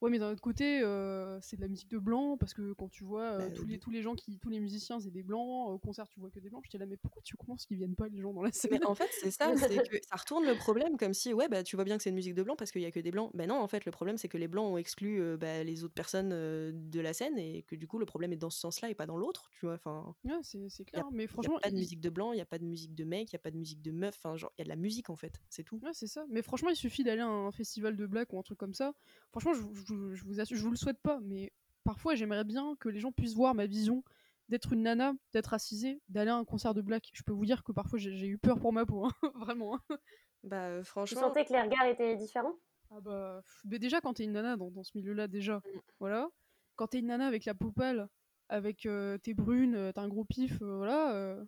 ouais, mais d'un autre côté, euh, c'est de la musique de blanc parce que quand tu vois euh, Bah, tous les tous les gens qui, tous les musiciens, c'est des blancs. Au concert, tu vois que des blancs. J'étais là, mais pourquoi tu penses qu'ils viennent pas les gens dans la scène Mais en fait, c'est ça, c'est que ça retourne le problème comme si, ouais, bah, tu vois bien que c'est une musique de blanc parce qu'il y a que des blancs. Ben non, en fait, le problème, c'est que les blancs ont exclu euh, bah, les autres personnes de la scène et que du coup, le problème est dans ce sens-là et pas dans l'autre, tu vois. Enfin, Ouais, c'est clair. a, Mais y a franchement, pas de il- musique de blanc, il y a pas de musique de mec, il y a pas de musique de meuf. Enfin, genre, il y a de la musique en fait, c'est tout. Ouais, c'est ça. Mais franchement, il suffit d'aller à un festival de black ou un truc comme ça. Franchement, je, je vous- je vous assure, je vous le souhaite pas, mais parfois, j'aimerais bien que les gens puissent voir ma vision d'être une nana, d'être assisée, d'aller à un concert de black. Je peux vous dire que parfois, j'ai eu peur pour ma peau, hein, vraiment. hein. Bah, euh, Tu franchement, sentais que les regards étaient différents? Ah bah, mais déjà, quand t'es une nana dans, dans ce milieu-là, déjà, Mm. voilà. Quand t'es une nana avec la peau pâle, avec euh, t'es brune, euh, t'as un gros pif, euh, voilà. euh,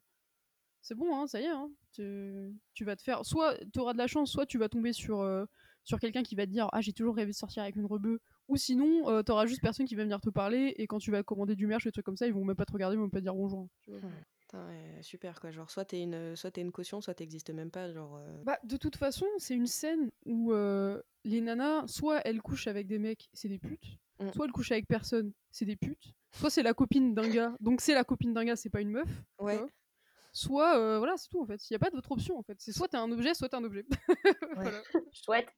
c'est bon, hein, ça y est. Hein, tu, tu vas te faire. Soit t'auras de la chance, soit tu vas tomber sur, euh, sur quelqu'un qui va te dire Ah, j'ai toujours rêvé de sortir avec une rebeu. Ou sinon, euh, t'auras juste personne qui va venir te parler. Et quand tu vas commander du merch, des trucs comme ça, ils vont même pas te regarder, ils vont même pas te dire bonjour. tu vois. Putain, ouais, super quoi. Genre, soit t'es une, soit t'es une caution, soit t'existes même pas. Genre, euh, Bah, de toute façon, c'est une scène où euh, les nanas, soit elles couchent avec des mecs, c'est des putes, Mm. soit elles couchent avec personne, c'est des putes, soit c'est la copine d'un gars, donc c'est la copine d'un gars, c'est pas une meuf. Ouais. vois. Soit, euh, voilà, c'est tout en fait. Il y a pas d'autre option en fait. C'est soit t'es un objet, soit t'es un objet. Voilà. Chouette.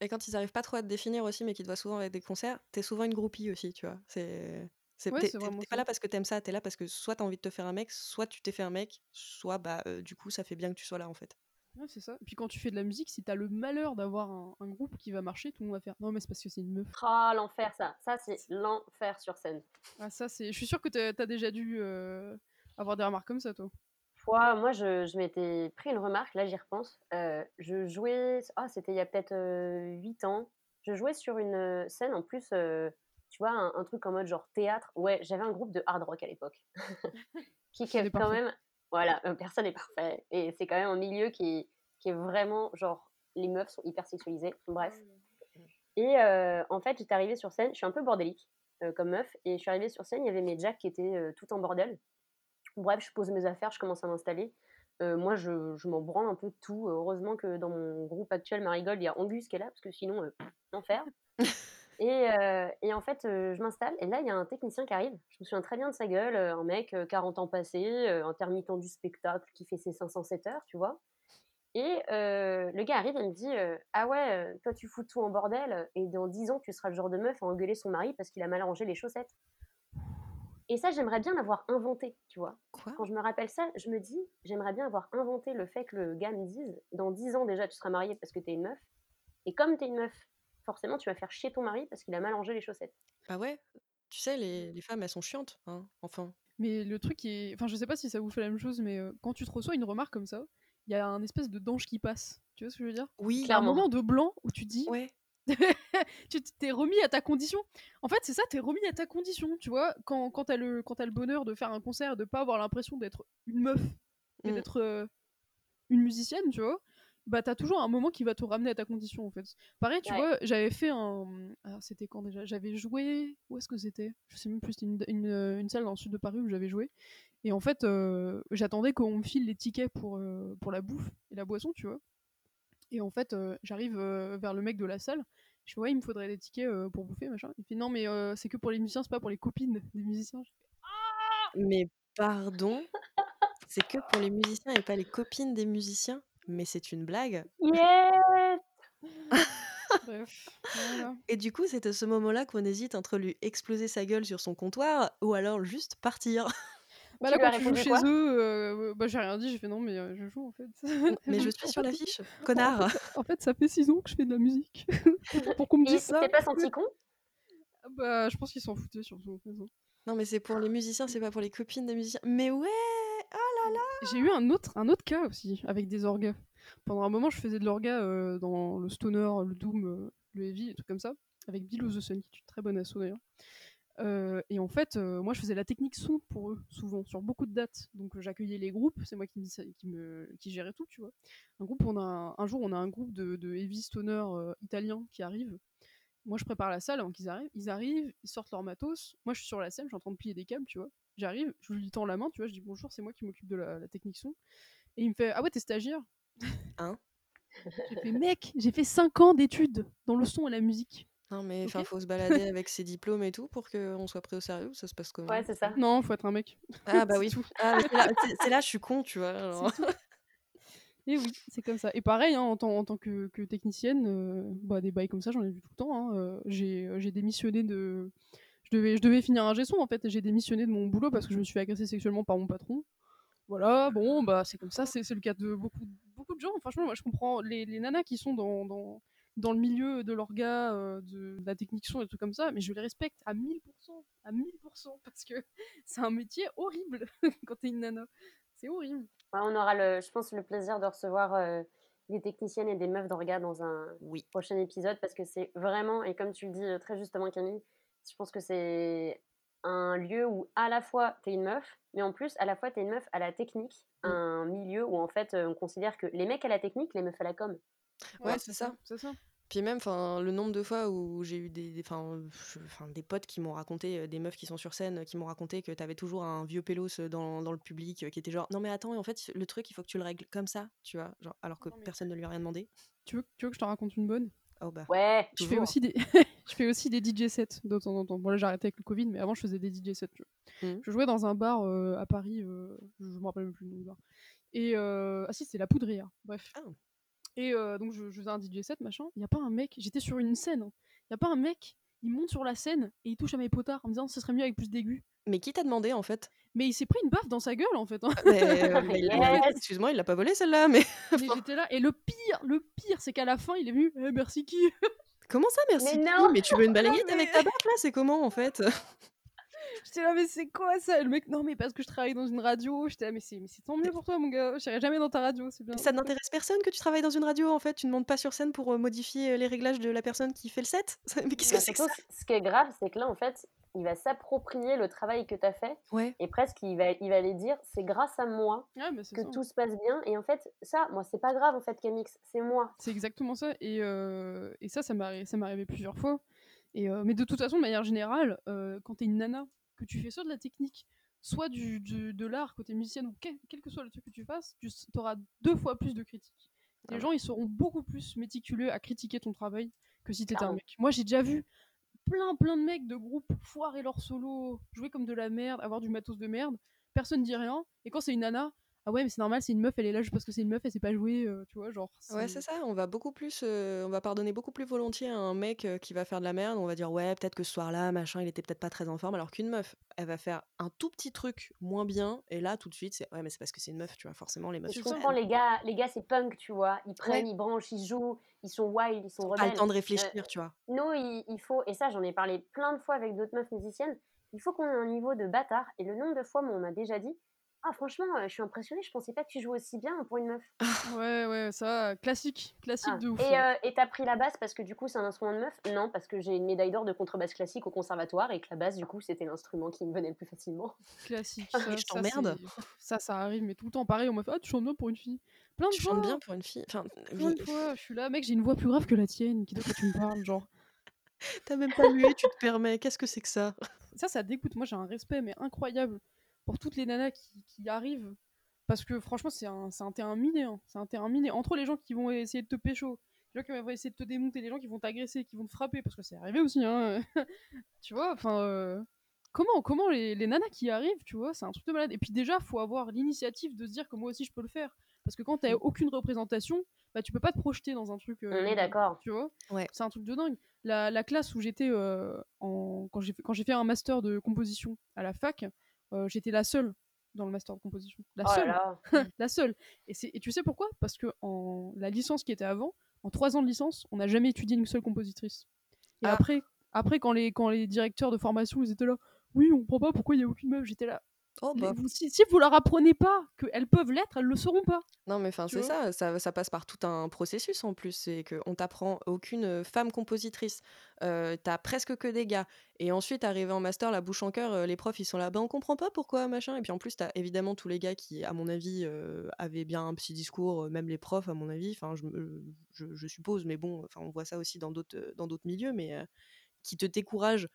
Et quand ils arrivent pas trop à te définir aussi, mais qu'ils te voient souvent avec des concerts, t'es souvent une groupie aussi, tu vois. C'est. C'est Ouais, t'es- c'est t'es- vraiment t'es pas ça. là parce que t'aimes ça, t'es là parce que soit t'as envie de te faire un mec, soit tu t'es fait un mec, soit bah euh, du coup ça fait bien que tu sois là en fait. Ouais, c'est ça. Et puis quand tu fais de la musique, si t'as le malheur d'avoir un, un groupe qui va marcher, tout le monde va faire non mais c'est parce que c'est une meuf. Ah, l'enfer, ça. Ça, c'est l'enfer sur scène. Ah ça c'est. Je suis sûre que t'as as déjà dû euh, avoir des remarques comme ça toi. Fois, moi, je, je m'étais pris une remarque, là, j'y repense. Euh, je jouais, ah, c'était il y a peut-être 8 ans. Je jouais sur une euh, scène, en plus, euh, tu vois, un, un truc en mode genre théâtre. Ouais, j'avais un groupe de hard rock à l'époque. qui, qui est quand parfait. même, voilà, euh, personne n'est parfait. Et c'est quand même un milieu qui, qui est vraiment, genre, les meufs sont hyper sexualisées. Bref. Et euh, en fait, j'étais arrivée sur scène, je suis un peu bordélique euh, comme meuf, et je suis arrivée sur scène, il y avait mes jacks qui étaient euh, tout en bordel. Bref, je pose mes affaires, je commence à m'installer. Euh, moi, je, je m'en branle un peu de tout. Heureusement que dans mon groupe actuel, Marigold, il y a Angus qui est là, parce que sinon, euh, enfer. Et, euh, et en fait, euh, je m'installe, et là, il y a un technicien qui arrive. Je me souviens très bien de sa gueule, euh, un mec, euh, 40 ans passé, euh, intermittent du spectacle, qui fait ses 507 heures, tu vois. Et euh, le gars arrive et me dit euh, Ah ouais, euh, toi tu fous tout en bordel, et dans 10 ans tu seras le genre de meuf à engueuler son mari parce qu'il a mal rangé les chaussettes. Et ça, j'aimerais bien l'avoir inventé, tu vois. Quoi? Quand je me rappelle ça, je me dis J'aimerais bien avoir inventé le fait que le gars me dise Dans 10 ans déjà tu seras mariée parce que t'es une meuf, et comme t'es une meuf, forcément tu vas faire chier ton mari parce qu'il a mal rangé les chaussettes. Bah ouais. Tu sais, les, les femmes elles sont chiantes, hein, enfin. Mais le truc qui est. Enfin, je sais pas si ça vous fait la même chose, mais euh, quand tu te reçois une remarque comme ça, il y a un espèce de dange qui passe. Tu vois ce que je veux dire? Oui, Il y a un Clairement. moment de blanc où tu dis ouais. Tu t'es remis à ta condition. En fait, c'est ça, t'es remis à ta condition, tu vois. Quand, quand t'as le, quand le bonheur de faire un concert et de pas avoir l'impression d'être une meuf, mais Mm. d'être euh, une musicienne, tu vois, bah t'as toujours un moment qui va te ramener à ta condition en fait. Pareil, tu Ouais. vois, j'avais fait un. C'était quand déjà? J'avais joué. Où est-ce que c'était? Je sais même plus, c'était une, une, euh, une salle dans le sud de Paris où j'avais joué. Et en fait, euh, j'attendais qu'on me file les tickets pour, euh, pour la bouffe et la boisson, tu vois. Et en fait, euh, j'arrive euh, vers le mec de la salle. Je fais, ouais, il me faudrait des tickets euh, pour bouffer, machin. Il fait, non, mais euh, c'est que pour les musiciens, c'est pas pour les copines des musiciens. Je fais, Mais pardon, c'est que pour les musiciens et pas les copines des musiciens? Mais c'est une blague. Yeah Bref, voilà. Et du coup, c'est à ce moment-là qu'on hésite entre lui exploser sa gueule sur son comptoir ou alors juste partir. Bah là, quand tu joues chez eux, euh, bah j'ai rien dit, j'ai fait non, mais euh, je joue en fait. Mais je suis sur l'affiche, connard. En fait, ça fait 6 ans que je fais de la musique. Pour qu'on me dise ça. s'est pas senti con? Ah Bah, je pense qu'ils s'en foutaient surtout. en fait, hein. Non, mais c'est pour les musiciens, c'est pas pour les copines des musiciens. Mais ouais J'ai eu un autre, un autre cas aussi, avec des orgas. Pendant un moment, je faisais de l'orga euh, dans le stoner, le doom, le heavy, et tout comme ça, avec Bill of the Sun, qui est une très bonne asso d'ailleurs. Euh, et en fait, euh, moi, je faisais la technique son pour eux, souvent, sur beaucoup de dates. Donc, euh, j'accueillais les groupes, c'est moi qui, me, qui, me, qui gérais tout, tu vois. Un, groupe, on a un, un jour, on a un groupe de, de heavy stoner italien qui arrive. Moi, je prépare la salle avant qu'ils arrivent. Ils arrivent, ils sortent leur matos. Moi, je suis sur la scène, je suis en train de plier des câbles, tu vois. J'arrive, je lui tends la main, tu vois, je dis bonjour, c'est moi qui m'occupe de la, la technique son. Et il me fait Ah ouais, t'es stagiaire? Hein? J'ai fait Mec, j'ai fait 5 ans d'études dans le son et la musique. Non, mais enfin, faut se balader avec ses diplômes et tout pour qu'on soit pris au sérieux. Ça se passe comment? Ouais, c'est ça. Non, faut être un mec. Ah bah C'est oui. Ah, mais c'est là, c'est- c'est là, je suis con, tu vois. Et oui, c'est comme ça. Et pareil, hein, en, tant, en tant que, que technicienne, euh, bah, des bails comme ça, j'en ai vu tout le temps. hein. Euh, j'ai euh, j'ai démissionné de. Je devais, je devais finir un gesson en fait, et j'ai démissionné de mon boulot parce que je me suis fait agresser sexuellement par mon patron. Voilà, bon, bah c'est comme ça, c'est c'est le cas de beaucoup, beaucoup de gens. Franchement, moi je comprends les, les nanas qui sont dans, dans, dans le milieu de l'orga, euh, de, de la technique son et tout comme ça, mais je les respecte à 1000%, à 1000%, parce que c'est un métier horrible quand t'es une nana. C'est horrible. Ouais, on aura, le, je pense, le plaisir de recevoir euh, des techniciennes et des meufs d'orga dans un Oui. prochain épisode parce que c'est vraiment, et comme tu le dis euh, très justement Camille, je pense que c'est un lieu où à la fois tu es une meuf, mais en plus à la fois tu es une meuf à la technique, un milieu où en fait on considère que les mecs à la technique, les meufs à la com. Ouais, c'est ça. C'est ça. Puis même, enfin, le nombre de fois où j'ai eu des, des, 'fin, je- 'fin, des potes qui m'ont raconté, euh, des meufs qui sont sur scène, qui m'ont raconté que t'avais toujours un vieux pélos dans, dans le public euh, qui était genre, non mais attends, en fait, le truc, il faut que tu le règles comme ça, tu vois, genre, alors que Non, mais- personne ne lui a rien demandé. Tu veux, tu veux que je te raconte une bonne? Oh bah. Ouais, je fais, aussi des... je fais aussi des DJ sets de temps en temps. Bon là j'ai arrêté avec le Covid, mais avant je faisais des DJ sets. Tu vois. Mhm. Je jouais dans un bar euh, à Paris, euh, je me rappelle même plus le nom du bar. Et euh... ah si c'est la poudrière, bref. Ah. Et euh, donc je, je faisais un DJ set machin. Il y a pas un mec, j'étais sur une scène. Il y a pas un mec, il monte sur la scène et il touche à mes potards en me disant ce serait mieux avec plus d'aigus. Mais qui t'a demandé en fait? Mais il s'est pris une baffe dans sa gueule en fait. hein. Mais, euh. Yes. Excuse-moi, il l'a pas volé celle-là, mais Mais j'étais là. Et le pire, le pire, c'est qu'à la fin il est venu. Eh, merci qui? Comment ça, merci? Mais qui non Mais tu veux une balayette mais- avec ta baffe là? C'est comment en fait? J'étais là, mais c'est quoi ça? Le mec, non, mais parce que je travaille dans une radio. J'étais là, mais c'est, mais c'est tant mieux pour toi, mon gars. Je serai jamais dans ta radio, c'est bien. Ça n'intéresse personne que tu travailles dans une radio en fait Tu ne montes pas sur scène pour euh, modifier euh, les réglages de la personne qui fait le set Mais qu'est-ce que c'est que ça? ce qui est grave, c'est que là en fait, il va s'approprier le travail que tu as fait Ouais. et presque il va, il va aller dire c'est grâce à moi que ça. tout se passe bien. Et en fait, ça, moi, c'est pas grave en fait, Camix, c'est moi. C'est exactement ça. Et, euh, et ça, ça m'est arri- ça m'est arrivé plusieurs fois. Et, euh, mais de toute façon, de manière générale, euh, quand t'es une nana, que tu fais soit de la technique, soit du, du- de l'art, côté musicienne, ou quel, quel que soit le truc que tu fasses, tu auras deux fois plus de critiques. Les gens, ils seront beaucoup plus méticuleux à critiquer ton travail que si t'étais un mec. Moi, j'ai déjà vu plein, plein de mecs de groupes foirer leur solo, jouer comme de la merde, avoir du matos de merde. Personne dit rien. Et quand c'est une nana, ah ouais, mais c'est normal, c'est une meuf, elle est là juste parce que c'est une meuf, elle sait pas jouer, euh, tu vois, genre. Ouais, c'est ça, on va beaucoup plus, euh, on va pardonner beaucoup plus volontiers à un mec euh, qui va faire de la merde, on va dire ouais, peut-être que ce soir-là, machin, il était peut-être pas très en forme, alors qu'une meuf, elle va faire un tout petit truc moins bien, et là, tout de suite, c'est ouais, mais c'est parce que c'est une meuf, tu vois, forcément, les meufs, je comprends les gars, les gars c'est punk, tu vois. Ils prennent, Ouais. ils branchent, ils jouent, ils sont wild, ils sont pas le rebelles. temps de réfléchir, tu vois. Nous, il, il faut, et ça j'en ai parlé plein de fois avec d'autres meufs musiciennes, il faut qu'on ait un niveau de bâtard. Et le nombre de fois où on m'a déjà dit, Ah franchement, heu, je suis impressionnée, je pensais pas que tu jouais aussi bien pour une meuf. Ouais, ouais, ça, classique, classique Ah de ouf. et ouais. heu et tu pris la basse parce que du coup c'est un instrument de meuf? Non, parce que j'ai une médaille d'or de contrebasse classique au conservatoire et que la basse du coup c'était l'instrument qui me venait le plus facilement. Classique, Ah, ça, je t'emmerde. ça, ça arrive, mais tout le temps pareil, on m'a fait Ah, tu chantes bien pour une fille. Plein de Tu fois, chantes bien pour une fille? Enfin, plein de fois, je suis là, mec, j'ai une voix plus grave que la tienne, qui de quoi tu me parles, genre. tu même pas mué, tu te permets. Qu'est-ce que c'est que ça? Ça, ça dégoûte. Moi, j'ai un respect, mais incroyable, pour toutes les nanas qui, qui arrivent. Parce que franchement, c'est un, c'est un terrain miné. hein. C'est un terrain miné. Entre les gens qui vont essayer de te pécho, les gens qui vont essayer de te démonter, les gens qui vont t'agresser, qui vont te frapper, parce que c'est arrivé aussi, hein. tu vois, enfin. euh, Comment, comment les, les nanas qui arrivent, tu vois, c'est un truc de malade. Et puis déjà, faut avoir l'initiative de se dire que moi aussi je peux le faire. Parce que quand t'as Mm. aucune représentation, bah tu peux pas te projeter dans un truc. On euh, est d'accord. tu vois Ouais. C'est un truc de dingue. La, la classe où j'étais euh, en... quand j'ai fait, quand j'ai fait un master de composition à la fac, euh, j'étais la seule dans le master de composition. La Oh seule, là. la seule. Et, c'est- et tu sais pourquoi? Parce que en la licence qui était avant, en trois ans de licence, on n'a jamais étudié une seule compositrice. Et Ah. après, après quand les quand les directeurs de formation ils étaient là, oui, on comprend pas pourquoi il y a aucune meuf. J'étais là. Oh bah. vous- si, si vous leur apprenez pas qu'elles peuvent l'être, elles le sauront pas. Non, mais enfin, c'est ça, ça, ça passe par tout un processus en plus. C'est qu'on t'apprend aucune femme compositrice. Euh, T'as presque que des gars. Et ensuite, arrivé en master, la bouche en cœur, les profs, ils sont là, ben on comprend pas pourquoi, machin. Et puis en plus, t'as évidemment tous les gars qui, à mon avis, euh, avaient bien un petit discours, même les profs, à mon avis, enfin, je, me- je, je suppose, mais bon, enfin, on voit ça aussi dans d'autres dans d'autres milieux, mais euh, qui te découragent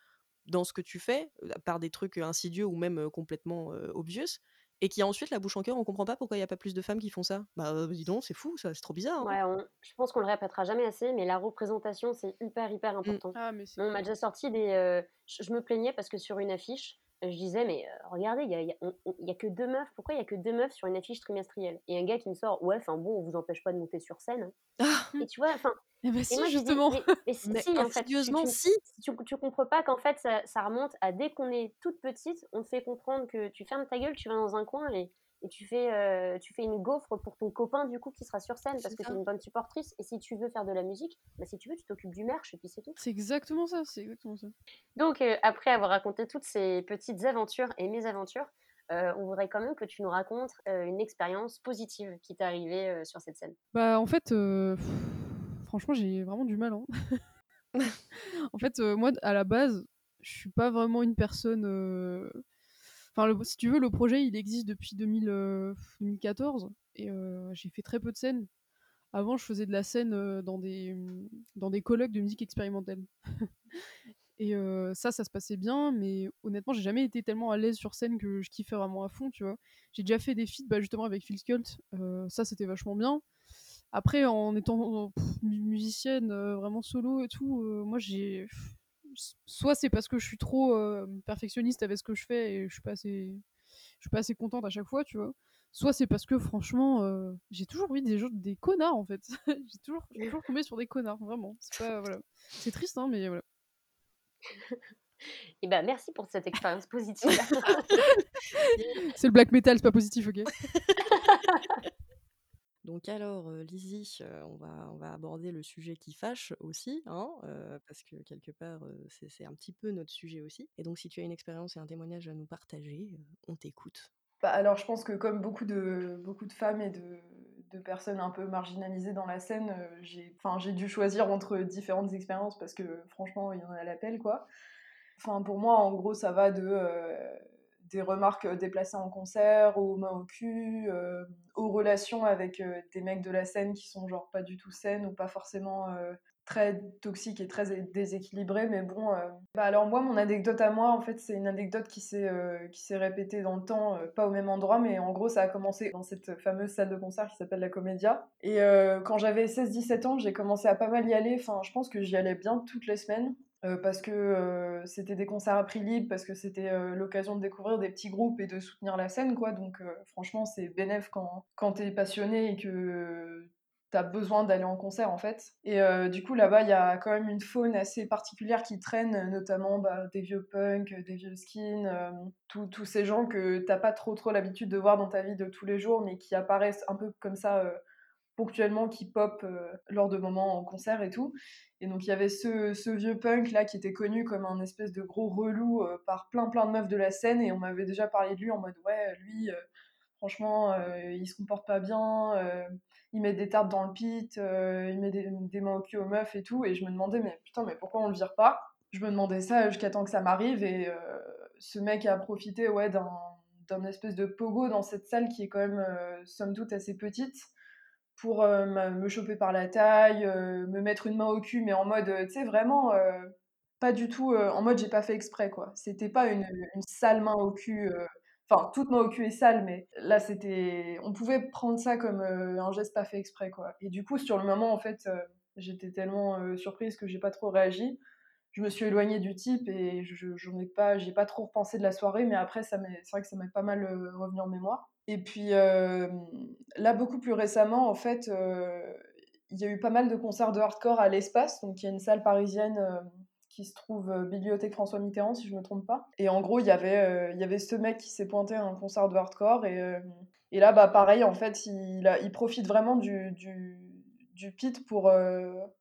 dans ce que tu fais, par des trucs insidieux ou même complètement euh, obvious, et qui a ensuite la bouche en cœur, on comprend pas pourquoi il y a pas plus de femmes qui font ça. Bah euh, dis donc, c'est fou, ça, c'est trop bizarre. hein. Ouais, on- je pense qu'on le répétera jamais assez, mais la représentation c'est hyper hyper important. Ah mais on m'a déjà sorti des. euh, je, je me plaignais parce que sur une affiche, euh, je disais, mais euh, regardez, il y a, il y a- on- on- il y a que deux meufs. Pourquoi il y a que deux meufs sur une affiche trimestrielle? Et un gars qui me sort, ouais, enfin bon, on vous empêche pas de monter sur scène. hein. Ah, Et tu vois, enfin. Eh ben si moi, je dis, justement. mais, mais si, mais si, en fait, tu, si. tu, tu comprends pas qu'en fait, ça, ça remonte à dès qu'on est toute petite, on te fait comprendre que tu fermes ta gueule, tu vas dans un coin et, et tu, fais, euh, tu fais une gaufre pour ton copain, du coup, qui sera sur scène parce C'est que tu ça. es une bonne supportrice. Et si tu veux faire de la musique, bah, si tu veux, tu t'occupes du merch et puis c'est tout. C'est exactement ça, c'est exactement ça. Donc, euh, après avoir raconté toutes ces petites aventures et mésaventures, euh, on voudrait quand même que tu nous racontes une expérience positive qui t'est arrivée sur cette scène. Bah en fait, pff, franchement j'ai vraiment du mal. hein. en fait, moi à la base, je suis pas vraiment une personne. Enfin, si tu veux, le projet il existe depuis 2000, euh, 2014 et euh, j'ai fait très peu de scènes. Avant, je faisais de la scène euh, dans des dans des colloques de musique expérimentale. Et ça, ça se passait bien, mais honnêtement, j'ai jamais été tellement à l'aise sur scène que je kiffais vraiment à fond, tu vois. J'ai déjà fait des feats bah, justement avec Phil Skult, ça c'était vachement bien. Après, en étant musicienne vraiment solo et tout, moi j'ai. Soit c'est parce que je suis trop euh, perfectionniste avec ce que je fais et je suis pas assez, je suis pas assez contente à chaque fois, tu vois. Soit c'est parce que franchement, euh, j'ai toujours eu des, gens- des connards en fait. j'ai toujours, toujours tombée sur des connards, vraiment. C'est pas, voilà. C'est triste, hein, mais voilà. Et ben merci pour cette expérience positive. C'est le black metal, c'est pas positif, ok? Donc alors, Lizzie, on, va, aborder le sujet qui fâche aussi, hein, parce que quelque part, c'est un petit peu notre sujet aussi. Et donc si tu as une expérience et un témoignage à nous partager, on t'écoute. Bah, alors, je pense que comme beaucoup de, femmes et de, personnes un peu marginalisées dans la scène, j'ai dû choisir entre différentes expériences parce que franchement, il y en a l'appel, quoi. Enfin, pour moi, en gros, ça va de des remarques déplacées en concert, aux mains au cul, euh, aux relations avec euh, des mecs de la scène qui sont genre pas du tout saines ou pas forcément euh, très toxiques et très déséquilibrées. Mais bon, euh, bah alors moi, mon anecdote à moi, en fait, c'est une anecdote qui s'est euh, répétée dans le temps, euh, pas au même endroit, mais en gros, ça a commencé dans cette fameuse salle de concert qui s'appelle la Comédia. Et euh, quand j'avais 16-17 ans, j'ai commencé à pas mal y aller. Enfin, je pense que j'y allais bien toutes les semaines. Euh, parce que euh, c'était des concerts à prix libre, parce que c'était euh, l'occasion de découvrir des petits groupes et de soutenir la scène, quoi. Donc franchement, c'est bénéf quand, quand t'es passionné et que t'as besoin d'aller en concert, en fait. Et du coup, là-bas, il y a quand même une faune assez particulière qui traîne, notamment bah, des vieux punks, des vieux skins, tous tous ces gens que t'as pas trop trop l'habitude de voir dans ta vie de tous les jours, mais qui apparaissent un peu comme ça... euh, ponctuellement qui pop euh, lors de moments en concert et tout. Et donc il y avait ce, vieux punk là qui était connu comme un espèce de gros relou euh, par plein plein de meufs de la scène et on m'avait déjà parlé de lui en mode ouais lui euh, Franchement, il se comporte pas bien, il met des tartes dans le pit, il met des, mains au cul aux meufs et tout. Et je me demandais, mais putain, mais pourquoi on le vire pas? Je me demandais ça jusqu'à temps que ça m'arrive. Et ce mec a profité ouais, d'un espèce de pogo dans cette salle qui est quand même, somme toute, assez petite pour me choper par la taille, me mettre une main au cul, mais en mode, tu sais, vraiment pas du tout en mode j'ai pas fait exprès, quoi. C'était pas une, une, sale main au cul. Enfin, toute main au cul est sale, mais là, c'était. On pouvait prendre ça comme un geste pas fait exprès, quoi. Et du coup, sur le moment, en fait, j'étais tellement surprise que j'ai pas trop réagi je me suis éloignée du type et je j'en ai pas j'ai pas trop repensé de la soirée mais après c'est vrai que ça m'a pas mal revenu en mémoire et puis là, beaucoup plus récemment, en fait, il y a eu pas mal de concerts de hardcore à l'Espace, donc il y a une salle parisienne qui se trouve Bibliothèque François Mitterrand, si je me trompe pas. Et en gros, il y avait, il y avait ce mec qui s'est pointé à un concert de hardcore, et, et là, bah, pareil, en fait, il, profite vraiment du, du pit pour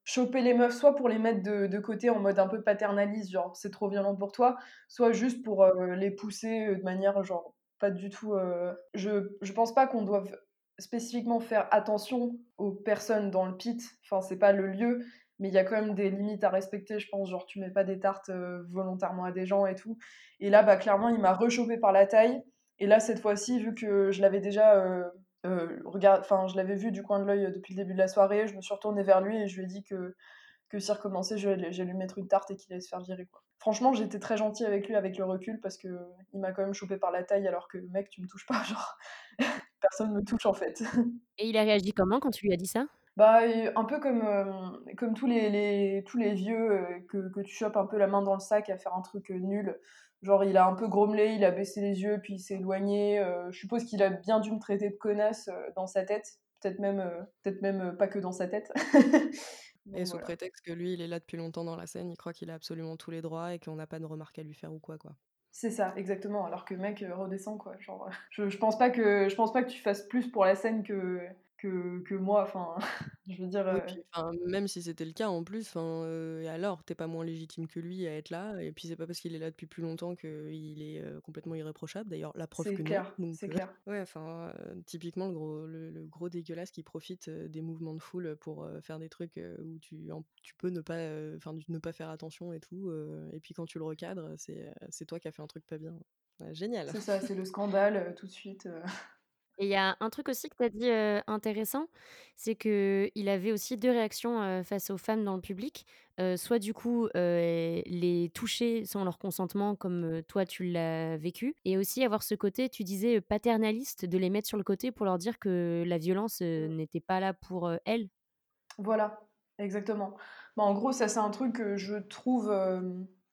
choper les meufs, soit pour les mettre de, de, côté en mode un peu paternaliste, genre c'est trop violent pour toi, soit juste pour les pousser de manière genre pas du tout. Euh, je, je pense pas qu'on doive spécifiquement faire attention aux personnes dans le pit. Enfin, c'est pas le lieu, mais il y a quand même des limites à respecter, je pense. Genre, tu mets pas des tartes euh, volontairement à des gens et tout. Et là, bah, clairement, il m'a rechopé par la taille. Et là, cette fois-ci, vu que je l'avais déjà. Euh, regarde, enfin, je l'avais vu du coin de l'œil depuis le début de la soirée, je me suis retournée vers lui et je lui ai dit que, que s'il recommençait, j'allais lui mettre une tarte et qu'il allait se faire virer. Quoi franchement, j'étais très gentille avec lui avec le recul parce que il m'a quand même chopé par la taille alors que mec, tu me touches pas, genre personne me touche en fait. Et il a réagi comment quand tu lui as dit ça? Bah un peu comme euh, comme tous les, tous les vieux euh, que, que, tu chopes un peu la main dans le sac à faire un truc euh, nul. Genre il a un peu grommelé, il a baissé les yeux puis il s'est éloigné. je suppose qu'il a bien dû me traiter de connasse dans sa tête, peut-être même peut-être même pas que dans sa tête. et sous prétexte que lui, il est là depuis longtemps dans la scène, il croit qu'il a absolument tous les droits et qu'on n'a pas de remarques à lui faire ou quoi, quoi. C'est ça, exactement. Alors que mec, redescend, quoi. Genre, je, je, pense pas que, je pense pas que tu fasses plus pour la scène que, que, moi. Enfin, je veux dire. Euh même si c'était le cas en plus, et alors, t'es pas moins légitime que lui à être là. Et puis c'est pas parce qu'il est là depuis plus longtemps qu'il est complètement irréprochable. D'ailleurs, la preuve que clair, C'est clair. Ouais, enfin, typiquement le gros, le, gros dégueulasse qui profite des mouvements de foule pour faire des trucs où tu, tu peux ne pas, enfin, ne pas faire attention et tout. et puis quand tu le recadres, c'est toi qui as fait un truc pas bien. génial. C'est ça, c'est le scandale tout de suite. Et il y a un truc aussi que tu as dit intéressant, c'est qu'il avait aussi deux réactions face aux femmes dans le public. soit du coup les toucher sans leur consentement comme toi tu l'as vécu, et aussi avoir ce côté, tu disais, paternaliste, de les mettre sur le côté pour leur dire que la violence mmh. n'était pas là pour elles. Voilà, exactement. Bah, en gros, ça c'est un truc que je trouve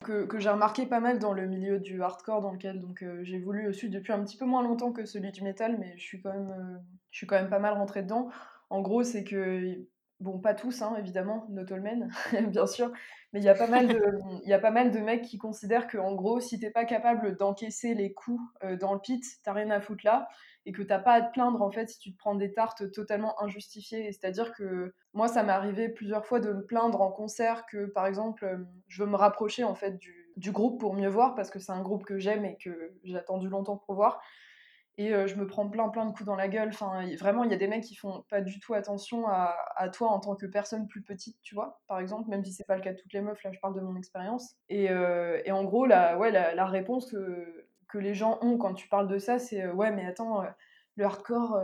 que, j'ai remarqué pas mal dans le milieu du hardcore dans lequel donc euh, j'ai voulu aussi depuis un petit peu moins longtemps que celui du métal mais je suis quand même euh, je suis quand même pas mal rentrée dedans. En gros c'est que bon pas tous hein, évidemment not all men bien sûr mais il y a pas mal de il y a pas mal de mecs qui considèrent que en gros si t'es pas capable d'encaisser les coups euh, dans le pit t'as rien à foutre là et que t'as pas à te plaindre en fait si tu te prends des tartes totalement injustifiées. C'est-à-dire que moi, ça m'est arrivé plusieurs fois de me plaindre en concert que par exemple, euh, je veux me rapprocher en fait du, du groupe pour mieux voir parce que c'est un groupe que j'aime et que j'ai attendu longtemps pour voir. Et euh, je me prends plein plein de coups dans la gueule. Enfin, vraiment, il y a des mecs qui font pas du tout attention à, toi en tant que personne plus petite, tu vois, par exemple, même si c'est pas le cas de toutes les meufs, là je parle de mon expérience. Et, euh, et, en gros, la, ouais, la, réponse que, que les gens ont quand tu parles de ça, c'est euh, ouais, mais attends, euh, le hardcore,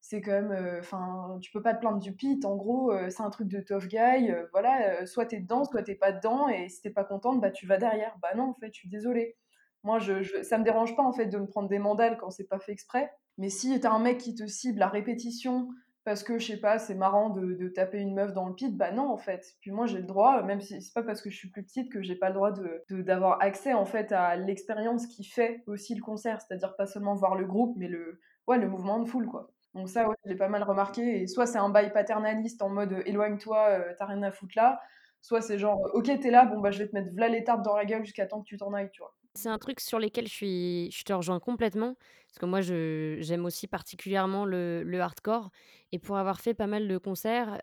c'est quand même. Enfin, tu peux pas te plaindre du pit, en gros, c'est un truc de tough guy. voilà, soit t'es dedans, soit t'es pas dedans, et si t'es pas contente, bah tu vas derrière. Bah non, en fait, je suis désolée. Moi, je, ça me dérange pas en fait de me prendre des mandales quand c'est pas fait exprès. Mais si t'as un mec qui te cible à répétition parce que je sais pas, c'est marrant de, taper une meuf dans le pit, bah non en fait. Puis moi j'ai le droit, même si c'est pas parce que je suis plus petite que j'ai pas le droit d'avoir accès en fait à l'expérience qui fait aussi le concert, c'est-à-dire pas seulement voir le groupe, mais le ouais le mouvement de foule quoi. Donc ça j'ai pas mal remarqué. Soit c'est un bail paternaliste en mode éloigne-toi, euh, t'as rien à foutre là. Soit c'est genre ok t'es là, bon bah je vais te mettre v'là tartes dans la gueule jusqu'à temps que tu t'en ailles, tu vois. C'est un truc sur lequel je, suis, te rejoins complètement, parce que moi, j'aime aussi particulièrement le, hardcore. Et pour avoir fait pas mal de concerts,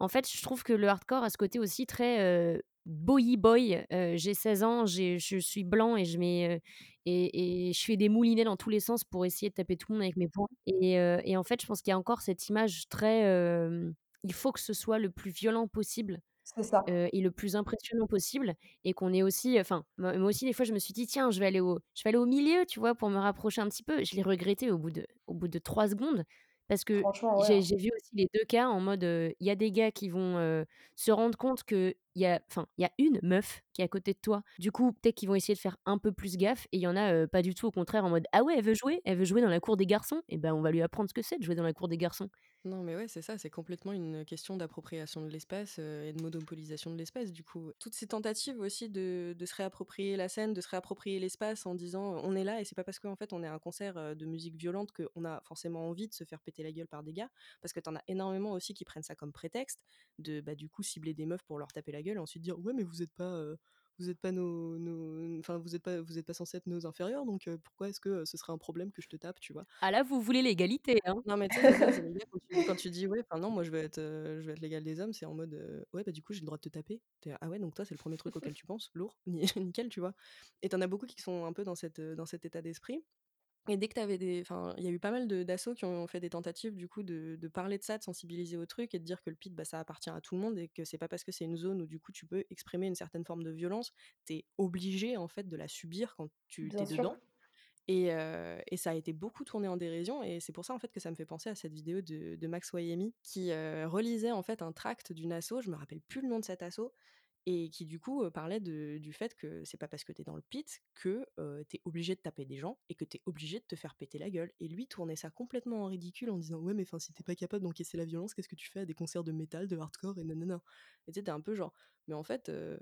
en fait, je trouve que le hardcore a ce côté aussi très boy boy. J'ai 16 ans, je suis blanc et je mets, et, je fais des moulinets dans tous les sens pour essayer de taper tout le monde avec mes poings. Et, en fait, je pense qu'il y a encore cette image très. il faut que ce soit le plus violent possible C'est ça. euh, et le plus impressionnant possible et qu'on est aussi enfin moi moi aussi des fois je me suis dit tiens je vais aller au je vais aller au milieu tu vois pour me rapprocher un petit peu je l'ai regretté au bout de au bout de trois secondes parce que Franchement, ouais. j'ai hein. j'ai vu aussi les deux cas en mode euh, il y a des gars qui vont euh, se rendre compte que il y a enfin il y a une meuf qui est à côté de toi. Du coup peut-être qu'ils vont essayer de faire un peu plus gaffe et il y en a pas du tout au contraire en mode ah ouais elle veut jouer elle veut jouer dans la cour des garçons. Et ben on va lui apprendre ce que c'est de jouer dans la cour des garçons. Non, mais ouais, c'est ça, c'est complètement une question d'appropriation de l'espace et de monopolisation de l'espace, du coup. Toutes ces tentatives aussi de, se réapproprier la scène, de se réapproprier l'espace en disant on est là et c'est pas parce qu'en fait on est un concert de musique violente qu'on a forcément envie de se faire péter la gueule par des gars, parce que t'en as énormément aussi qui prennent ça comme prétexte de bah, du coup cibler des meufs pour leur taper la gueule et ensuite dire ouais, mais vous êtes pas. euh, vous êtes pas nos, nos- enfin vous êtes pas, vous êtes pas censés être nos inférieurs, donc euh, pourquoi est-ce que euh, ce serait un problème que je te tape, tu vois? Ah là vous voulez l'égalité hein non, mais tu sais, quand tu, quand tu dis, ouais, enfin non, moi je veux être, euh, je veux être l'égal des hommes, c'est en mode, ouais, bah du coup j'ai le droit de te taper. Ah ouais, donc toi c'est le premier truc auquel tu penses, lourd, ni- nickel, tu vois? Et t'en as beaucoup qui sont un peu dans, cette, dans cet état d'esprit. Et dès que t'avais des. Enfin, il y a eu pas mal de- d'assauts qui ont fait des tentatives, du coup, de, de parler de ça, de sensibiliser au truc et de dire que le pit, bah, ça appartient à tout le monde et que c'est pas parce que c'est une zone où, du coup, tu peux exprimer une certaine forme de violence, t'es obligé, en fait, de la subir quand tu t'es dedans. Et, euh, et ça a été beaucoup tourné en dérision, et c'est pour ça en fait que ça me fait penser à cette vidéo de, de Max Wayemi qui euh, relisait en fait un tract d'une asso, je me rappelle plus le nom de cet asso, et qui du coup euh, parlait du fait que c'est pas parce que t'es dans le pit que euh, t'es obligé de taper des gens et que t'es obligé de te faire péter la gueule. Et lui tournait ça complètement en ridicule en disant ouais mais enfin si t'es pas capable d'encaisser la violence, qu'est-ce que tu fais à des concerts de métal, de hardcore et nanana? Et t'es un peu genre mais en fait euh,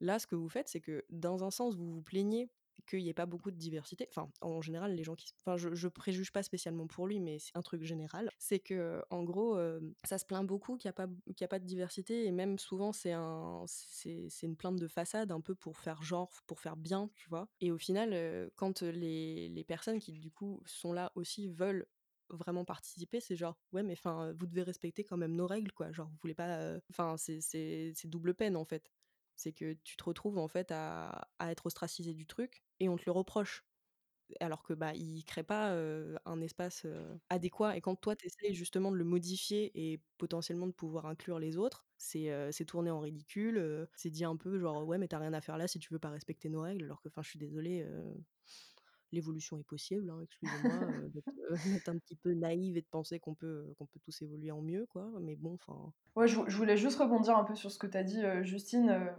là ce que vous faites c'est que dans un sens vous vous plaignez qu'il n'y ait pas beaucoup de diversité. Enfin, en général, les gens qui... Enfin, je, préjuge pas spécialement pour lui, mais c'est un truc général. C'est que, en gros, euh, ça se plaint beaucoup qu'il n'y a, pas- a pas de diversité, et même souvent, c'est un, c'est, une plainte de façade, un peu pour faire genre, pour faire bien, tu vois. Et au final, euh, quand les, les personnes qui, du coup, sont là aussi veulent vraiment participer, c'est genre, ouais, mais enfin, vous devez respecter quand même nos règles, quoi. Genre, vous voulez pas... euh, Enfin, c'est double peine, en fait. C'est que tu te retrouves en fait à, être ostracisé du truc et on te le reproche. Alors que bah il crée pas un espace adéquat et quand toi tu essayes justement de le modifier et potentiellement de pouvoir inclure les autres, c'est tourné en ridicule, c'est dit un peu genre ouais mais t'as rien à faire là si tu veux pas respecter nos règles alors que enfin je suis désolée l'évolution est possible, hein, excusez-moi euh, d'être euh, d'être un petit peu naïve et de penser qu'on peut qu'on peut tous évoluer en mieux quoi mais bon enfin Ouais, je, vou- je voulais juste rebondir un peu sur ce que tu as dit, euh, Justine.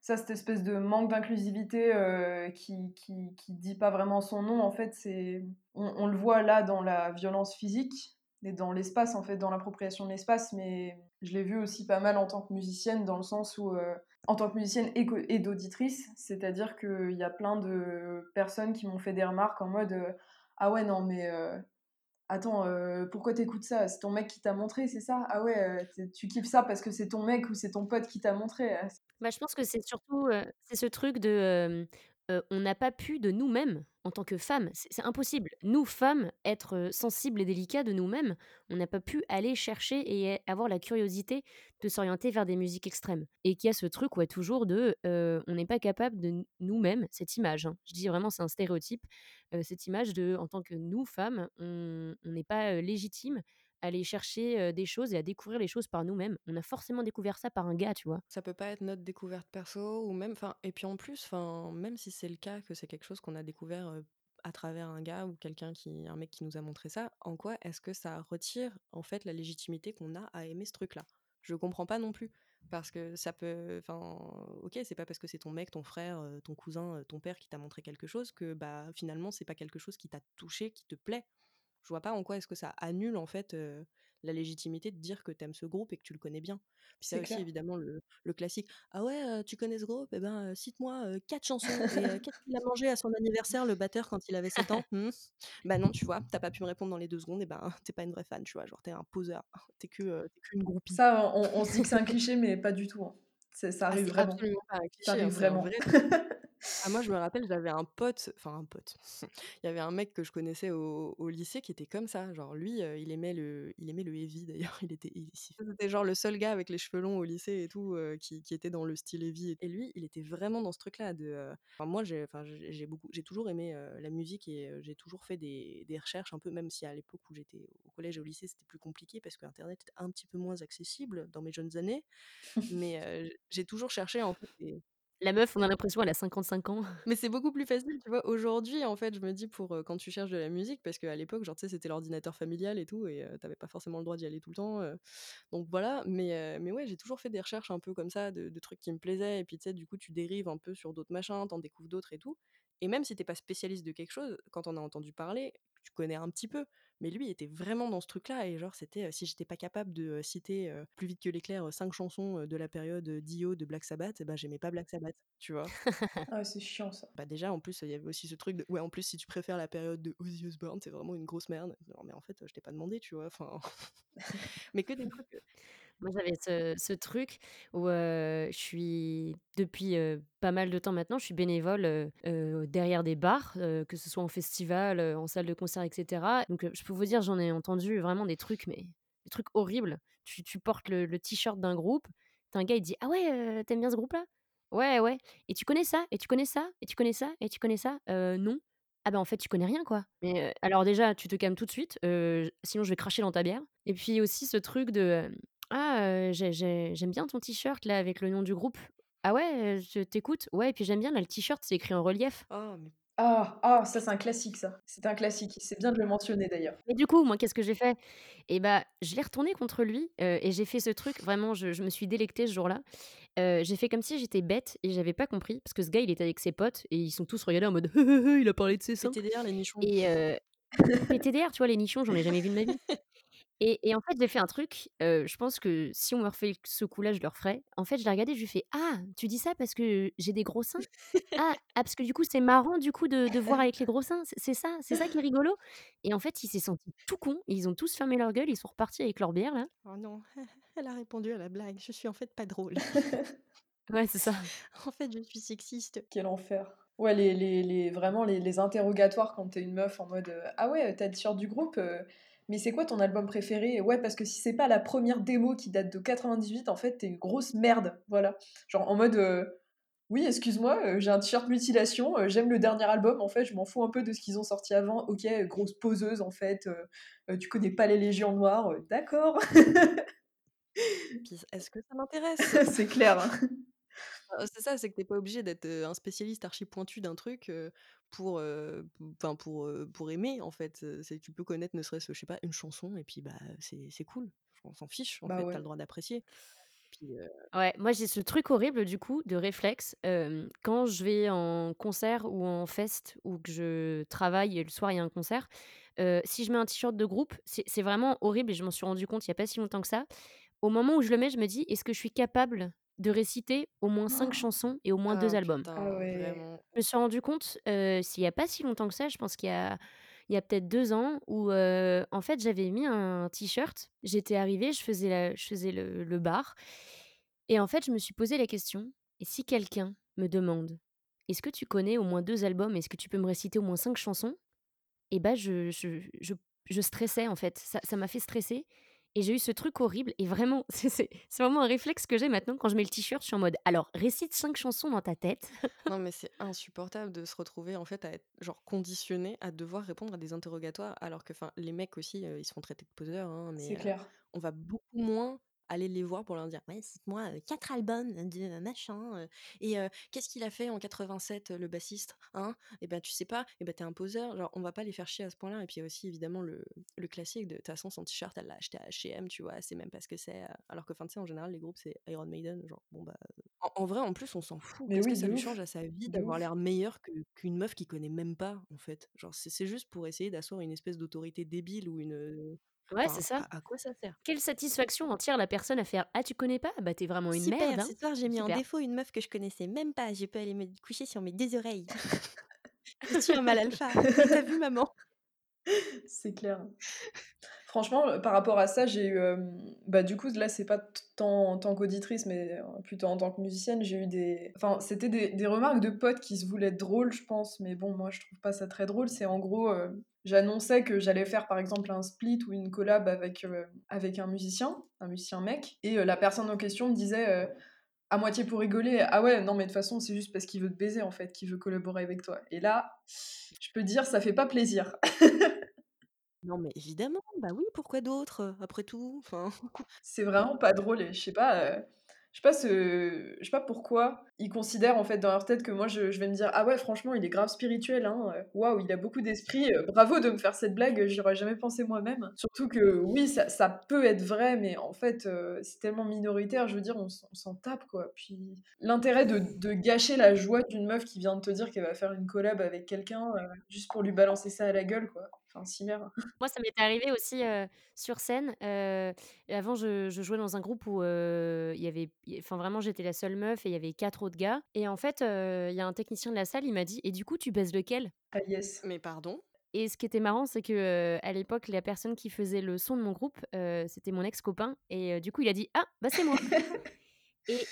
ça, cette espèce de manque d'inclusivité euh, qui, qui, qui dit pas vraiment son nom, en fait, c'est on, on le voit là dans la violence physique et dans l'espace, en fait, dans l'appropriation de l'espace, mais je l'ai vu aussi pas mal en tant que musicienne, dans le sens où, euh, en tant que musicienne et, d'auditrice, c'est-à-dire qu'il y a plein de personnes qui m'ont fait des remarques en mode euh, Ah ouais, non, mais. euh, Attends, euh, pourquoi t'écoutes ça? C'est ton mec qui t'a montré, c'est ça? Ah ouais, tu kiffes ça parce que c'est ton mec ou c'est ton pote qui t'a montré. Ah, Bah, je pense que c'est surtout, c'est ce truc de, heu, on n'a pas pu de nous-mêmes, en tant que femmes, c'est impossible. Nous, femmes, être, heu, sensibles et délicats de nous-mêmes, on n'a pas pu aller chercher et avoir la curiosité de s'orienter vers des musiques extrêmes. Et qu'il y a ce truc, ouais, toujours de, heu, on n'est pas capable de nous-mêmes, cette image, hein, je dis vraiment c'est un stéréotype, cette image de, en tant que nous, femmes, on n'est pas, à aller chercher, des choses et à découvrir les choses par nous-mêmes. On a forcément découvert ça par un gars, tu vois? Ça peut pas être notre découverte perso ou même enfin et puis en plus enfin même si c'est le cas que c'est quelque chose qu'on a découvert à travers un gars ou quelqu'un qui un mec qui nous a montré ça, en quoi est-ce que ça retire en fait la légitimité qu'on a à aimer ce truc-là? Je comprends pas non plus parce que ça peut enfin OK, c'est pas parce que c'est ton mec, ton frère, ton cousin, ton père qui t'a montré quelque chose que bah finalement c'est pas quelque chose qui t'a touché, qui te plaît. Je vois pas en quoi est-ce que ça annule en fait euh, la légitimité de dire que t'aimes ce groupe et que tu le connais bien. Puis ça C'est aussi, clair. évidemment, le, le classique. Ah ouais, euh, tu connais ce groupe? Eh ben, euh, cite-moi quatre chansons. Et qu'est-ce qu'il a mangé à son anniversaire, le batteur, quand il avait 7 ans? Hmm Bah non, tu vois, t'as pas pu me répondre dans les deux secondes, et ben, t'es pas une vraie fan, tu vois. Genre, t'es un poseur. T'es que, t'es qu'une groupie. Ça, on, on se dit que c'est un cliché, mais pas du tout. hein. Ça Ah, arrive vraiment. absolument pas un Ça cliché, arrive c'est un vraiment. vrai truc. Ah moi je me rappelle, j'avais un pote, enfin un pote, il y avait un mec que je connaissais au au lycée qui était comme ça, genre lui, heu, il aimait le il aimait le heavy d'ailleurs, il était c'était genre le seul gars avec les cheveux longs au lycée et tout, heu, qui qui était dans le style heavy et lui, il était vraiment dans ce truc-là de, enfin moi j'ai enfin j'ai beaucoup j'ai toujours aimé, la musique et j'ai toujours fait des des recherches un peu, même si à l'époque où j'étais au collège et au lycée, c'était plus compliqué parce qu'internet était un petit peu moins accessible dans mes jeunes années, mais j'ai toujours cherché en fait des La meuf, on a l'impression elle a 55 ans. mais c'est beaucoup plus facile, tu vois? Aujourd'hui, en fait, je me dis pour, quand tu cherches de la musique parce qu'à l'époque, genre, tu sais, c'était l'ordinateur familial et tout et tu pas forcément le droit d'y aller tout le temps, donc voilà. Mais mais ouais, j'ai toujours fait des recherches un peu comme ça de trucs qui me plaisaient et puis, tu sais, du coup, tu dérives un peu sur d'autres machins, tu découvres d'autres et tout et même si t'es pas spécialiste de quelque chose, quand on a entendu parler, tu connais un petit peu. Mais lui était vraiment dans ce truc-là et genre c'était, si j'étais pas capable de, citer, plus vite que l'éclair, 5 chansons, de la période, Dio de Black Sabbath et bah, j'aimais pas Black Sabbath, tu vois? Ah, c'est chiant ça. Bah, déjà, en plus, il y avait aussi ce truc de ouais, en plus, si tu préfères la période de Ozzy Osbourne, c'est vraiment une grosse merde. Non, mais en fait, je t'ai pas demandé, tu vois? Enfin, mais que des trucs, Moi, j'avais ce truc où, je suis depuis, pas mal de temps maintenant, je suis bénévole, derrière des bars, que ce soit en festival, en salle de concert et cetera. Donc, je peux vous dire, j'en ai entendu vraiment des trucs, mais des trucs horribles. Tu portes le t-shirt d'un groupe, tu un gars, il dit: «Ah ouais, heu, tu bien ce groupe-là?» «Ouais, ouais. Et tu connais ça? Et tu connais ça? Et tu connais ça? Et tu connais ça?» «Heu, non». «Ah bah, en fait, tu connais rien, quoi». Mais, alors déjà, tu te calmes tout de suite, sinon je vais cracher dans ta bière. Et puis aussi ce truc de, ah, heu, j'ai j'ai j'aime bien ton t-shirt là avec le nom du groupe. Ah ouais, je t'écoute. Ouais et puis j'aime bien là le t-shirt, c'est écrit en relief. oh, mais Ah! Ah, ça c'est un classique ça. C'est un classique. C'est bien de le mentionner d'ailleurs. Et du coup, moi qu'est-ce que j'ai fait? Et bah, je l'ai retourné contre lui, et j'ai fait ce truc vraiment je je me suis délectée ce jour-là. J'ai fait comme si j'étais bête et j'avais pas compris parce que ce gars il était avec ses potes et ils sont tous regardés en mode: «Il a parlé de ses seins» PTDR, les nichons. et PTDR, tu vois les nichons, j'en ai jamais vu de ma vie. Et et en fait, j'ai fait un truc, heu, je pense que si on me refait ce coup-là, je le referais. En fait, je l'ai regardé, je lui fais: «Ah, tu dis ça parce que j'ai des gros seins? Ah ah parce que du coup, c'est marrant du coup de de voir avec les gros seins, c'est c'est ça? C'est ça qui est rigolo?» et en fait, il s'est senti tout con, ils ont tous fermé leur gueule, ils sont repartis avec leur bière là. Oh non, elle a répondu à la blague. Je suis en fait pas drôle. Ouais, c'est ça. En fait, je suis sexiste. Quel enfer. Ouais, les les les vraiment les les interrogatoires quand tu es une meuf en mode, heu: «Ah ouais, tu le t-shirt du groupe, heu, mais c'est quoi ton album préféré?» «Ouais, parce que si c'est pas la première démo qui date de 98, en fait, tu es une grosse merde». Voilà. Genre en mode, heu: «Oui, excuse-moi, heu, j'ai un t-shirt Mutilation, heu, j'aime le dernier album, en fait, je m'en fous un peu de ce qu'ils ont sorti avant. OK, grosse poseuse, en fait, tu connais pas les Légions Noires, d'accord». Est-ce que ça m'intéresse? C'est clair, hein. C'est ça, c'est que tu pas obligé d'être, un spécialiste archi pointu d'un truc, pour, enfin pour, pour aimer en fait, c'est tu peux connaître ne serait-ce, je sais pas, une chanson et puis, bah, c'est c'est cool. On s'en fiche en Bah fait, tu ouais. as le droit d'apprécier. Puis, Ouais, moi j'ai ce truc horrible du coup de réflexe, quand je vais en concert ou en fest ou que je travaille et le soir il y a un concert, si je mets un t-shirt de groupe, c'est c'est vraiment horrible et je m'en suis rendu compte il y a pas si longtemps que ça. Au moment où je le mets, je me dis: «Est-ce que je suis capable de réciter au moins 5 chansons et au moins 2 ah albums?» Ah ouais. Je me suis rendu compte, s'il y a pas si longtemps que ça, je pense qu'il y a il y a peut-être 2 ans où, en fait, j'avais mis un t-shirt. J'étais arrivée, je faisais la je faisais le le bar et en fait, je me suis posé la question: «Et si quelqu'un me demande: "Est-ce que tu connais au moins 2 albums? Est-ce que tu peux me réciter au moins 5 chansons?" Et bah, je je je je stressais, en fait. Ça ça m'a fait stresser et j'ai eu ce truc horrible et vraiment, c'est vraiment un réflexe que j'ai maintenant quand je mets le t-shirt, je suis en mode: «Alors récite 5 chansons dans ta tête». Non, mais c'est insupportable de se retrouver en fait à être genre conditionné à devoir répondre à des interrogatoires alors que enfin les mecs aussi, heu, ils se font traiter de poseurs, hein, C'est mais heu, clair. on va beaucoup moins aller les voir pour leur dire: «Ouais, cite-moi, 4 albums de machin, et qu'est-ce qu'il a fait en 87, heu, le bassiste, hein? Et ben tu sais pas? Et ben tu un poseur». Genre on va pas les faire chier à ce point-là et puis il y a aussi évidemment le le classique de toute façon son t-shirt elle l'a acheté à H&M, tu vois? Sait même pas ce que c'est, alors que sais en général les groupes c'est Iron Maiden, genre bon bah en en vrai, en plus, on s'en fout. Mais Qu'est-ce que oui, ça lui change à sa vie d'avoir l'air meilleur qu'une meuf qu'il connaît même pas, en fait? Genre, c'est c'est juste pour essayer d'asseoir une espèce d'autorité débile ou une, Ouais, c'est enfin, ça. à à quoi ça sert? Quelle satisfaction en tire la personne à faire: «Ah tu connais pas? Bah, tu es vraiment une merde, Super, hein». ce soir j'ai mis en Super. défaut une meuf que je connaissais même pas, je peux aller me coucher sur mes 2 oreilles. Je suis un mâle alpha. Tu vu maman? C'est clair. Franchement, euh, par rapport à ça, j'ai eu. euh, bah, du coup, là, c'est pas tant en tant qu'auditrice, mais euh, plutôt en tant que musicienne, j'ai eu des. Enfin, c'était des, des remarques de potes qui se voulaient drôles, je pense, mais bon, moi, je trouve pas ça très drôle. C'est en gros, j'annonçais que j'allais faire, par exemple, un split ou une collab avec, avec un musicien, un musicien mec, et la personne en question me disait. à moitié pour rigoler, ah ouais, non mais de toute façon c'est juste parce qu'il veut te baiser en fait, qu'il veut collaborer avec toi. Et là, je peux dire, ça fait pas plaisir. Non, mais évidemment, bah oui, pourquoi d'autres, après tout? Enfin, C'est vraiment pas drôle je sais pas, euh, je sais pas ce, je sais pas pourquoi ils considèrent en fait dans leur tête que moi je, vais me dire ah ouais franchement il est grave spirituel hein, euh, waouh il a beaucoup d'esprit, euh, bravo de me faire cette blague, j'y aurais jamais pensé moi-même. Surtout que oui ça, peut être vrai mais en fait c'est tellement minoritaire, je veux dire on, s'en tape quoi. Puis l'intérêt de, gâcher la joie d'une meuf qui vient de te dire qu'elle va faire une collab avec quelqu'un juste pour lui balancer ça à la gueule quoi. Enfin. Moi, ça m'était arrivé aussi, sur scène, avant je je jouais dans un groupe où, il y avait enfin vraiment j'étais la seule meuf et il y avait 4 autres gars et en fait, il y a un technicien de la salle, il m'a dit: «Et du coup, tu baises lequel?» Ah yes. mais pardon? et ce qui était marrant, c'est que, à l'époque, la personne qui faisait le son de mon groupe, c'était mon ex-copain et du coup, il a dit: «Ah, bah, c'est moi» et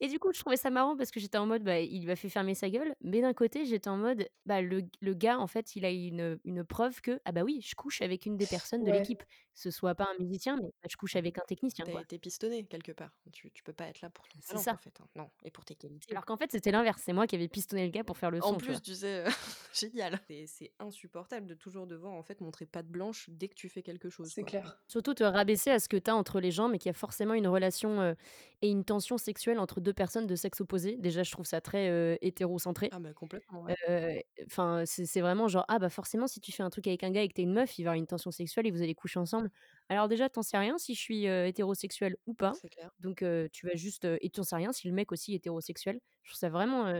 Et du coup, je trouvais ça marrant parce que j'étais en mode, bah, il m'a fait fermer sa gueule, mais d'un côté, j'étais en mode, bah, le, le gars, en fait, il a une, une preuve que, ah bah oui, je couche avec une des personnes de l'équipe. Ce soit pas un musicien, mais bah, je couche avec un technicien, T'as été pistonné quelque part. Tu, tu peux pas être là pour ton C'est talent, ça. en fait. hein. Non, et pour tes qualités. Alors qu'en fait, c'était l'inverse. C'est moi qui avais pistonné le gars pour faire le son. En plus, tu sais, euh, génial. C'est insupportable de toujours devoir en fait montrer patte blanche dès que tu fais quelque chose. C'est clair. Surtout te rabaisser à ce que tu as entre les gens, mais qu'il y a forcément une relation euh, et une tension sexuelle entre deux personnes de sexe opposé. Déjà, je trouve ça très euh, hétérocentré. Ah bah complètement. ouais. Euh, Enfin, c'est vraiment genre, ah bah forcément, si tu fais un truc avec un gars et que t'es une meuf, il va y avoir une tension sexuelle et vous allez coucher ensemble. Alors déjà, t'en sais rien si je suis euh, hétérosexuel ou pas. Clair. Donc tu vas juste... et t'en sais rien si le mec aussi est hétérosexuel. Je trouve ça vraiment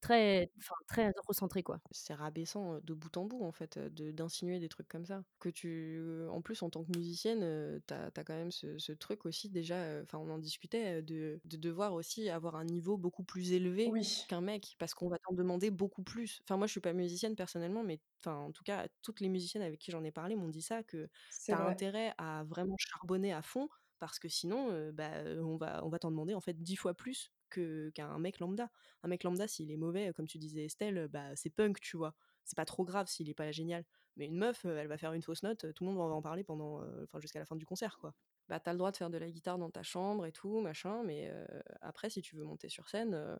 très, enfin, très recentré, quoi. C'est rabaissant de bout en bout en fait de d'insinuer des trucs comme ça. Que tu, en plus en tant que musicienne, euh, t'as as quand même ce, ce truc aussi déjà. Enfin, on en discutait de, de devoir aussi avoir un niveau beaucoup plus élevé Oui. qu'un mec parce qu'on va t'en demander beaucoup plus. Enfin, moi je suis pas musicienne personnellement, mais enfin en tout cas toutes les musiciennes avec qui j'en ai parlé m'ont dit ça que C'est t'as vrai. intérêt à vraiment charbonner à fond parce que sinon bah, on va on va t'en demander en fait dix fois plus que qu'un mec lambda. Un mec lambda s'il est mauvais, comme tu disais Estelle, euh, bah c'est punk, tu vois. C'est pas trop grave s'il est pas génial. Mais une meuf, euh, elle va faire une fausse note, euh, tout le monde va en parler pendant, euh, jusqu'à la fin du concert, quoi. Bah t'as le droit de faire de la guitare dans ta chambre et tout, machin, mais euh, après si tu veux monter sur scène, euh,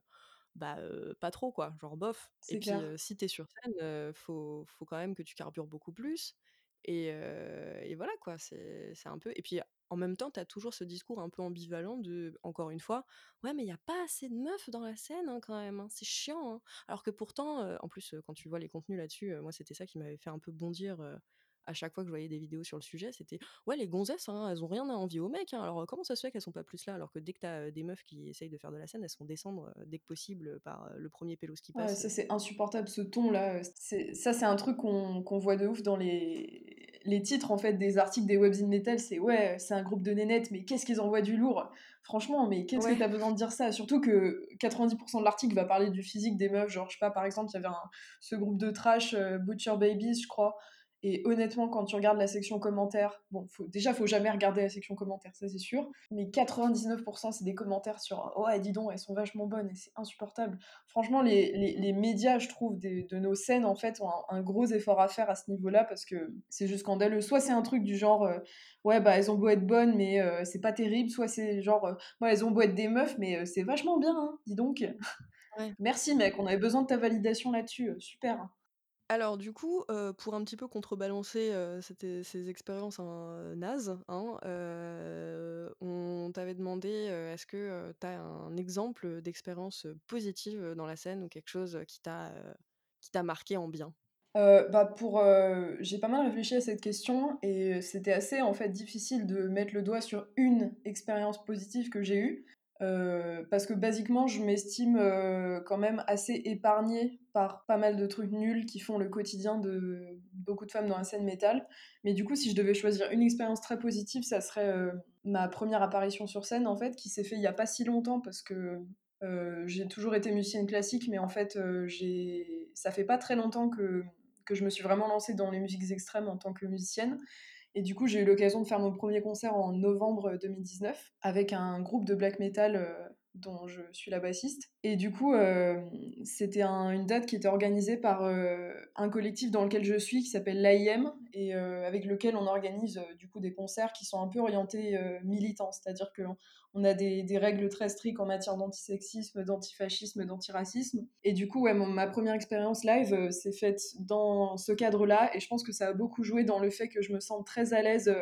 bah euh, pas trop quoi, genre bof. Et puis euh, si t'es sur scène, euh, faut, faut quand même que tu carbures beaucoup plus. Et, euh, et voilà quoi, c'est c'est un peu. Et puis en même temps, t'as toujours ce discours un peu ambivalent de, encore une fois, ouais, mais il y a pas assez de meufs dans la scène hein, quand même, hein, c'est chiant. hein. Alors que pourtant, euh, en plus, euh, quand tu vois les contenus là-dessus, euh, moi c'était ça qui m'avait fait un peu bondir. Euh, à chaque fois que je voyais des vidéos sur le sujet, c'était ouais, les gonzesses, hein, elles ont rien à envier aux mecs. hein. Alors euh, comment ça se fait qu'elles sont pas plus là alors que dès que t'as euh, des meufs qui essayent de faire de la scène, elles se font descendre euh, dès que possible par euh, le premier pélos qui Ouais, passe. ça c'est insupportable ce ton là. C'est, ça c'est un truc qu'on qu'on voit de ouf dans les, les titres en fait des articles des webzines metal. C'est ouais, c'est un groupe de nénettes, mais qu'est-ce qu'ils envoient du lourd. Franchement, mais qu'est-ce Ouais. que t'as besoin de dire ça? Surtout que 90% de l'article va parler du physique des meufs. Genre, je sais pas, par exemple, il y avait un, ce groupe de trash, euh, Butcher Babies, je crois. Et honnêtement, quand tu regardes la section commentaires, bon, faut, déjà, faut jamais regarder la section commentaires, ça c'est sûr. Mais 99% c'est des commentaires sur Ouais, dis donc, elles sont vachement bonnes et c'est insupportable. Franchement, les, les, les médias, je trouve, des- de nos scènes, en fait, ont un, un gros effort à faire à ce niveau-là parce que c'est juste scandaleux. Soit c'est un truc du genre euh, Ouais, bah elles ont beau être bonnes, mais euh, c'est pas terrible. Soit c'est genre euh, Ouais, elles ont beau être des meufs, mais euh, c'est vachement bien, hein, dis donc. Ouais. Merci, mec, on avait besoin de ta validation là-dessus. super. Alors du coup, pour un petit peu contrebalancer ces expériences hein, nazes, on t'avait demandé est-ce que tu as un exemple d'expérience positive dans la scène ou quelque chose qui t'a euh, qui t'a marqué en bien? Bah pour, j'ai pas mal réfléchi à cette question et c'était assez en fait difficile de mettre le doigt sur une expérience positive que j'ai eue Euh, parce que basiquement je m'estime euh, quand même assez épargnée par pas mal de trucs nuls qui font le quotidien de beaucoup de femmes dans la scène métal. Mais du coup si je devais choisir une expérience très positive, ça serait euh, ma première apparition sur scène en fait qui s'est fait il y a pas si longtemps parce que j'ai toujours été musicienne classique, mais en fait, ça fait pas très longtemps que, que je me suis vraiment lancée dans les musiques extrêmes en tant que musicienne. Et du coup, j'ai eu l'occasion de faire mon premier concert en novembre 2019 avec un groupe de black metal dont je suis la bassiste. Et du coup, c'était une date qui était organisée par un collectif dans lequel je suis qui s'appelle l'AIM et avec lequel on organise du coup des concerts qui sont un peu orientés militants, c'est-à-dire que on a des, règles très strictes en matière d'antisexisme, d'antifascisme, d'antiracisme. Et du coup, ouais, ma première expérience live s'est faite dans ce cadre-là et je pense que ça a beaucoup joué dans le fait que je me sens très à l'aise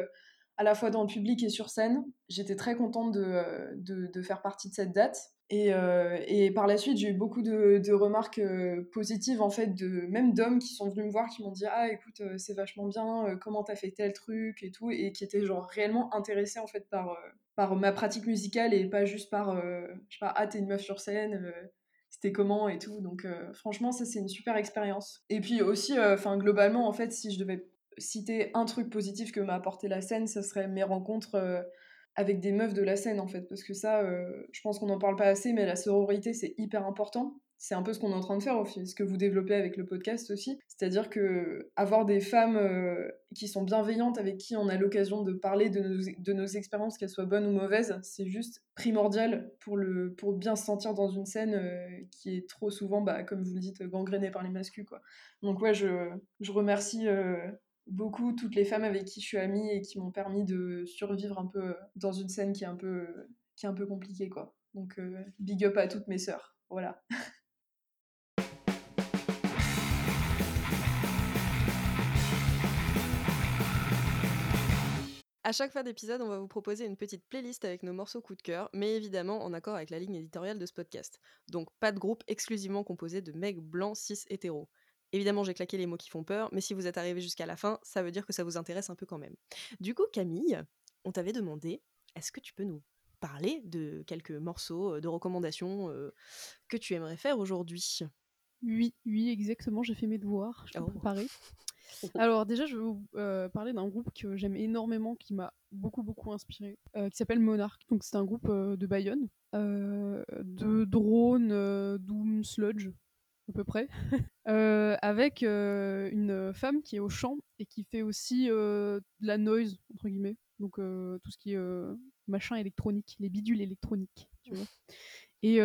à la fois dans le public et sur scène. J'étais très contente de, euh, de, faire partie de cette date. Et, euh, et par la suite, j'ai eu beaucoup de, de, remarques euh, positives, en fait, de, même d'hommes qui sont venus me voir, qui m'ont dit Ah, écoute, c'est vachement bien, comment t'as fait tel truc et tout, et qui étaient genre réellement intéressés, en fait, par, par ma pratique musicale et pas juste par, je sais pas, ah, t'es une meuf sur scène, c'était comment et tout. Donc, franchement, ça, c'est une super expérience. Et puis aussi, enfin, globalement, en fait, si je devais citer un truc positif que m'a apporté la scène, ça serait mes rencontres euh, avec des meufs de la scène en fait. Parce que ça, euh, je pense qu'on n'en parle pas assez, mais la sororité c'est hyper important. C'est un peu ce qu'on est en train de faire, ce que vous développez avec le podcast aussi. C'est-à-dire que avoir des femmes euh, qui sont bienveillantes, avec qui on a l'occasion de parler de nos, de nos expériences, qu'elles soient bonnes ou mauvaises, c'est juste primordial pour, le, pour bien se sentir dans une scène qui est trop souvent, bah, comme vous le dites, gangrénée par les masculins. Donc ouais, je, je remercie beaucoup toutes les femmes avec qui je suis amie et qui m'ont permis de survivre un peu dans une scène qui est un peu, qui est un peu compliquée, quoi. Donc, euh, big up à toutes mes sœurs. Voilà. À chaque fin d'épisode, on va vous proposer une petite playlist avec nos morceaux coup de cœur, mais évidemment en accord avec la ligne éditoriale de ce podcast. Donc pas de groupe exclusivement composé de mecs blancs cis hétéros. Évidemment, j'ai claqué les mots qui font peur, mais si vous êtes arrivé jusqu'à la fin, ça veut dire que ça vous intéresse un peu quand même. Du coup, Camille, on t'avait demandé, est-ce que tu peux nous parler de quelques morceaux, euh, de recommandations euh, que tu aimerais faire aujourd'hui? Oui, oui, exactement, j'ai fait mes devoirs, je oh. Alors déjà, je vais vous euh, parler d'un groupe que j'aime énormément, qui m'a beaucoup beaucoup inspiré, qui s'appelle Monarch. Donc c'est un groupe de Bayonne, de drone, doom, sludge, à peu près, euh, avec euh, une femme qui est au chant et qui fait aussi euh, de la noise, entre guillemets. Donc tout ce qui est machin électronique, les bidules électroniques, tu vois. Et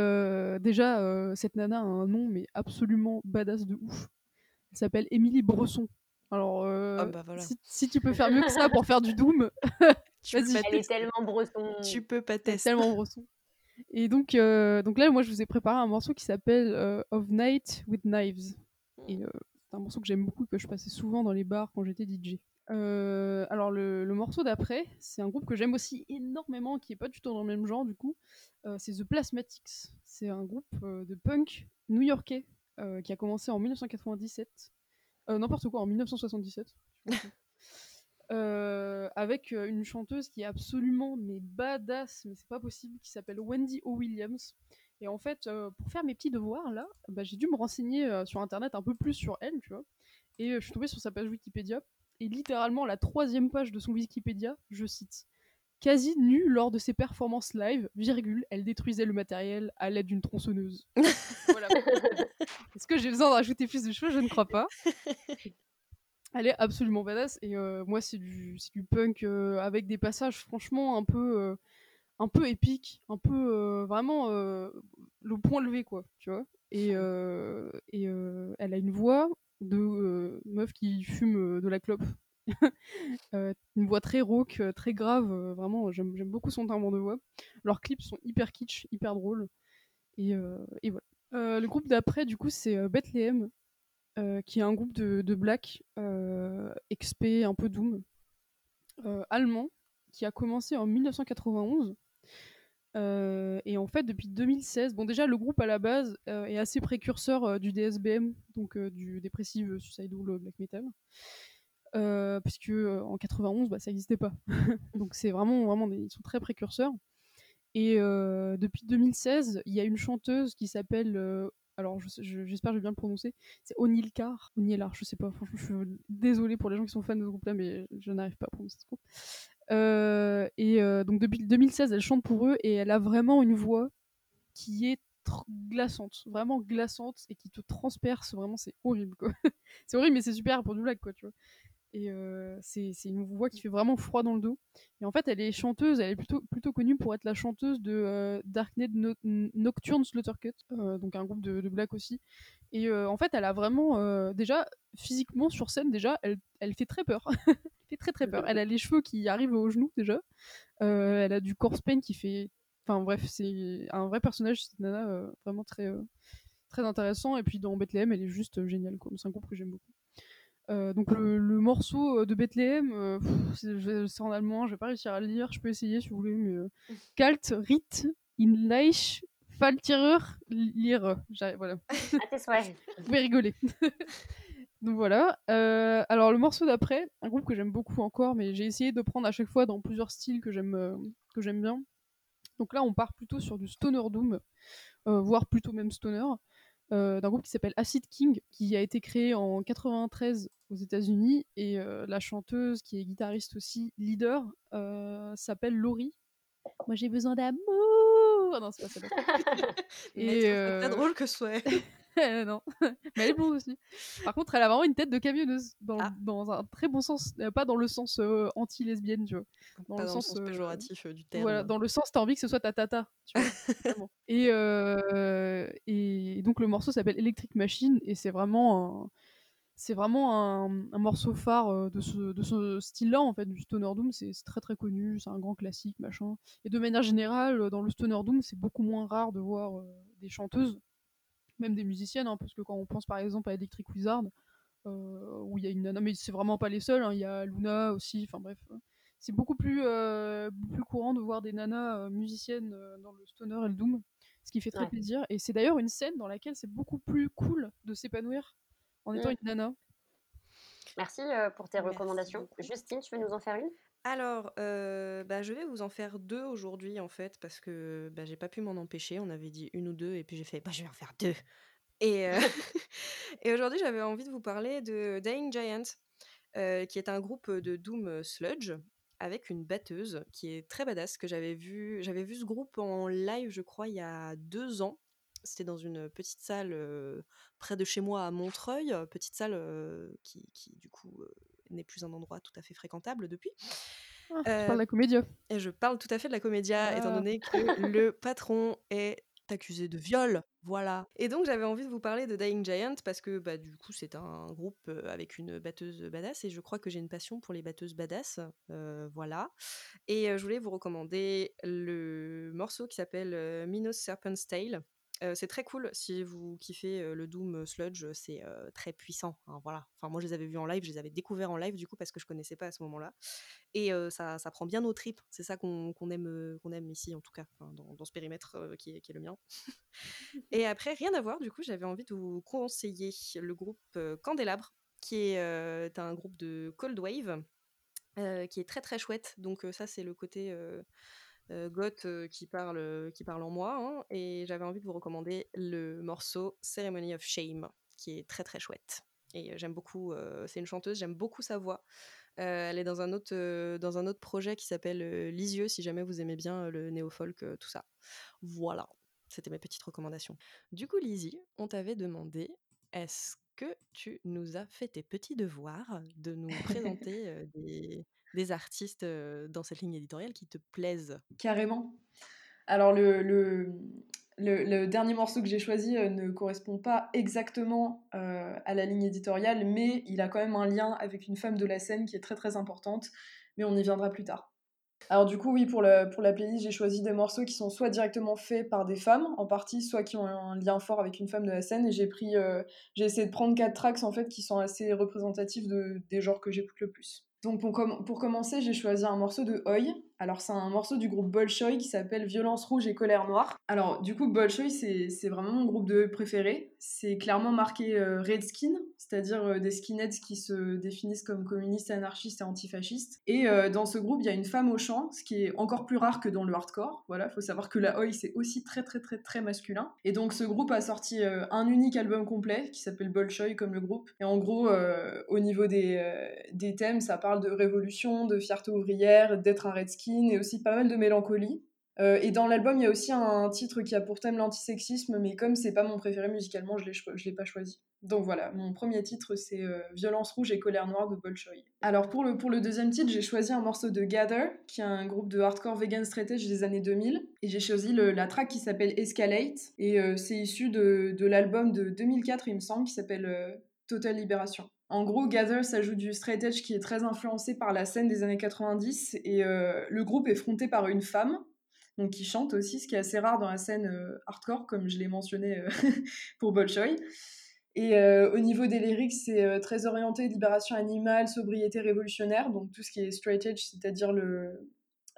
déjà, cette nana a un nom, mais absolument badass de ouf. Elle s'appelle Émilie Bresson. Alors, ah, bah, si, tu peux faire mieux que ça pour faire du Doom, vas-y. Elle est tellement Bresson. Tu peux pas tester. Tellement Bresson. Et donc, euh, donc là, moi, je vous ai préparé un morceau qui s'appelle euh, Of Night with Knives. Et euh, c'est un morceau que j'aime beaucoup, que je passais souvent dans les bars quand j'étais DJ. alors, le, le morceau d'après, c'est un groupe que j'aime aussi énormément, qui est pas du tout dans le même genre, du coup. c'est The Plasmatics. C'est un groupe de punk new-yorkais qui a commencé en 1997. N'importe quoi, en 1977. Euh, avec euh, une chanteuse qui est absolument mais badass, mais c'est pas possible, qui s'appelle Wendy O. Williams. Et en fait, euh, pour faire mes petits devoirs là, bah, j'ai dû me renseigner sur internet un peu plus sur elle, tu vois. Et je suis tombée sur sa page Wikipédia. Et littéralement, la troisième page de son Wikipédia, je cite Quasi nue lors de ses performances live, virgule, elle détruisait le matériel à l'aide d'une tronçonneuse. voilà. Est-ce que j'ai besoin de rajouter plus de choses Je ne crois pas. Elle est absolument badass et euh, moi c'est du, du punk euh, avec des passages franchement un peu euh, un peu épiques, un peu vraiment le point levé quoi, tu vois. Et, et elle a une voix de meuf qui fume de la clope. une voix très rauque, très grave, vraiment j'aime beaucoup son timbre de voix. Leurs clips sont hyper kitsch, hyper drôles. Et, et voilà. le groupe d'après du coup c'est Bethlehem euh, qui est un groupe de, de black euh, XP, un peu doom, euh, allemand, qui a commencé en 1991. et en fait, depuis 2016, bon, déjà, le groupe à la base est assez précurseur du DSBM, donc du Depressive Suicidal Black Metal. puisque en 91 bah, ça n'existait pas donc c'est vraiment vraiment ils sont très précurseurs et depuis 2016 il y a une chanteuse qui s'appelle alors j'espère que je vais bien le prononcer, c'est Onilkar, Onilar, je sais pas, franchement je suis désolée pour les gens qui sont fans de ce groupe là, mais je n'arrive pas à prononcer ce groupe. Euh, et euh, donc depuis 2016, elle chante pour eux et elle a vraiment une voix qui est glaçante, vraiment glaçante et qui te transperce, vraiment c'est horrible quoi. c'est horrible mais c'est super pour du blague quoi, tu vois. Et c'est une voix qui fait vraiment froid dans le dos. Et en fait, elle est chanteuse, elle est plutôt, plutôt connue pour être la chanteuse de Darknet Nocturne Slaughtercut, donc un groupe de, de black aussi. Et en fait, elle a vraiment, déjà, physiquement sur scène, déjà, elle, elle fait très peur. elle fait très très peur. Elle a les cheveux qui arrivent aux genoux déjà. elle a du corpse paint qui fait. Enfin bref, c'est un vrai personnage, cette nana, vraiment très, très intéressant. Et puis dans Bethlehem, elle est juste géniale. C'est un groupe que j'aime beaucoup. Euh, donc le, morceau euh, de Bethléem, euh, c'est en allemand, je vais pas réussir à le lire, je peux essayer si vous voulez, mais Kalt, Rit, in Leich, Falltirer, Lire. Voilà. vous pouvez rigoler. donc voilà. alors le morceau d'après, un groupe que j'aime beaucoup encore, mais j'ai essayé de prendre à chaque fois dans plusieurs styles que j'aime que j'aime bien. Donc là, on part plutôt sur du stoner doom, voire plutôt même stoner. D'un groupe qui s'appelle Acid King, qui a été créé en 93 aux États-Unis. Et euh, la chanteuse, qui est guitariste aussi, leader, euh, s'appelle Laurie. Moi, j'ai besoin d'amour. Non, c'est pas ça. et euh... drôle que ce soit. non, mais elle est bonne aussi. Par contre, elle a vraiment une tête de camionneuse, dans, ah. dans un très bon sens, euh, pas dans le sens anti-lesbienne, tu vois. Dans, le, sens, péjoratif du terme. Voilà, dans le sens, t'as envie que ce soit ta tata, tu vois. et, et donc, le morceau s'appelle Electric Machine, et c'est vraiment un c'est vraiment un, morceau phare euh, de ce, de ce style-là, en fait, du Stoner Doom. C'est très très connu, c'est un grand classique, machin. Et de manière générale, euh, dans le Stoner Doom, c'est beaucoup moins rare de voir euh, des chanteuses, même des musiciennes, hein, parce que quand on pense par exemple à Electric Wizard, où il y a une nana, mais c'est vraiment pas les seuls, hein, il y a Luna aussi, enfin bref. C'est beaucoup plus, plus courant de voir des nanas musiciennes dans le Stoner et le Doom, ce qui fait très plaisir. Et c'est d'ailleurs une scène dans laquelle c'est beaucoup plus cool de s'épanouir en étant mmh. une nana. Merci pour tes recommandations. Justine, tu veux nous en faire une? Alors, bah, je vais vous en faire deux aujourd'hui en fait parce que bah, j'ai pas pu m'en empêcher. On avait dit une ou deux et puis j'ai fait bah, je vais en faire deux. Et, et aujourd'hui j'avais envie de vous parler de Dying Giant, qui est un groupe de doom sludge avec une batteuse qui est très badass que j'avais vu. J'avais vu ce groupe en live, je crois, il y a deux ans c'était dans une petite salle près de chez moi à Montreuil, petite salle qui, du coup n'est plus un endroit tout à fait fréquentable depuis. Ah, je parle de la comédia. Et je parle tout à fait de la comédia, étant ah. donné que le patron est accusé de viol. Voilà. Et donc j'avais envie de vous parler de Dying Giant parce que bah, du coup c'est un groupe avec une batteuse badass et je crois que j'ai une passion pour les batteuses badass. voilà. Et je voulais vous recommander le morceau qui s'appelle Minos Serpent's Tale c'est très cool si vous kiffez le Doom Sludge, c'est très puissant. Hein, voilà. Enfin, moi, je les avais vus en live, je les avais découverts en live du coup parce que je connaissais pas à ce moment-là. Et ça, ça, prend bien nos tripes. C'est ça qu'on aime, qu'on aime ici en tout cas, dans, ce périmètre qui est, qui, est, le mien. et après, rien à voir. Du coup, j'avais envie de vous conseiller le groupe Candélabre, qui est un groupe de cold wave. qui est très très chouette donc ça c'est le côté euh, goth euh, qui, parle, euh, qui parle en moi. Hein, et j'avais envie de vous recommander le morceau Ceremony of Shame, qui est très très chouette. Et j'aime beaucoup, c'est une chanteuse, j'aime beaucoup sa voix. elle est dans un autre, dans un autre projet qui s'appelle Lisieux, si jamais vous aimez bien le néo-folk, tout ça. Voilà, c'était mes petites recommandations. Du coup, Lizzie, on t'avait demandé est-ce que tu nous as fait tes petits devoirs de nous présenter des, des artistes dans cette ligne éditoriale qui te plaisent? Carrément. Alors le, dernier morceau que j'ai choisi ne correspond pas exactement à la ligne éditoriale, mais il a quand même un lien avec une femme de la scène qui est très très importante, mais on y viendra plus tard. Alors du coup, oui, pour, la playlist, j'ai choisi des morceaux qui sont soit directement faits par des femmes, en partie, soit qui ont un lien fort avec une femme de la scène. Et j'ai pris, j'ai essayé de prendre quatre tracks en fait qui sont assez représentatifs de, des genres que j'écoute le plus. Donc pour, commencer, j'ai choisi un morceau de Oi. Alors c'est un morceau du groupe Bolshoi qui s'appelle Violence rouge et colère noire. Alors du coup Bolshoi c'est vraiment mon groupe de préféré. C'est clairement marqué euh, Redskin, c'est-à-dire euh, des skinheads qui se définissent comme communistes, anarchistes et antifascistes. Et euh, dans ce groupe il y a une femme au chant, ce qui est encore plus rare que dans le hardcore. Voilà, faut savoir que la Oi c'est aussi très très très très masculin. Et donc ce groupe a sorti un unique album complet qui s'appelle Bolshoi comme le groupe. Et en gros au niveau des, des thèmes ça parle de révolution, de fierté ouvrière, d'être un redskin et aussi pas mal de mélancolie. Euh, et dans l'album, il y a aussi un titre qui a pour thème l'antisexisme, mais comme c'est pas mon préféré musicalement, je ne l'ai pas choisi. Donc voilà, mon premier titre c'est euh, Violence rouge et colère noire de Bolshoi. Alors pour le, pour le deuxième titre, j'ai choisi un morceau de Gather, qui est un groupe de hardcore vegan straight edge des années 2000. Et j'ai choisi la track qui s'appelle Escalate. Et euh, c'est issu de, de l'album de 2004, il me semble, qui s'appelle Total Libération. En gros, Gather, ça joue du straight edge qui est très influencé par la scène des années 90. Et le groupe est fronté par une femme, donc qui chante aussi, ce qui est assez rare dans la scène hardcore, comme je l'ai mentionné pour Bolshoi. Et euh, au niveau des lyrics, c'est euh, très orienté libération animale, sobriété révolutionnaire, donc tout ce qui est straight edge, c'est-à-dire le,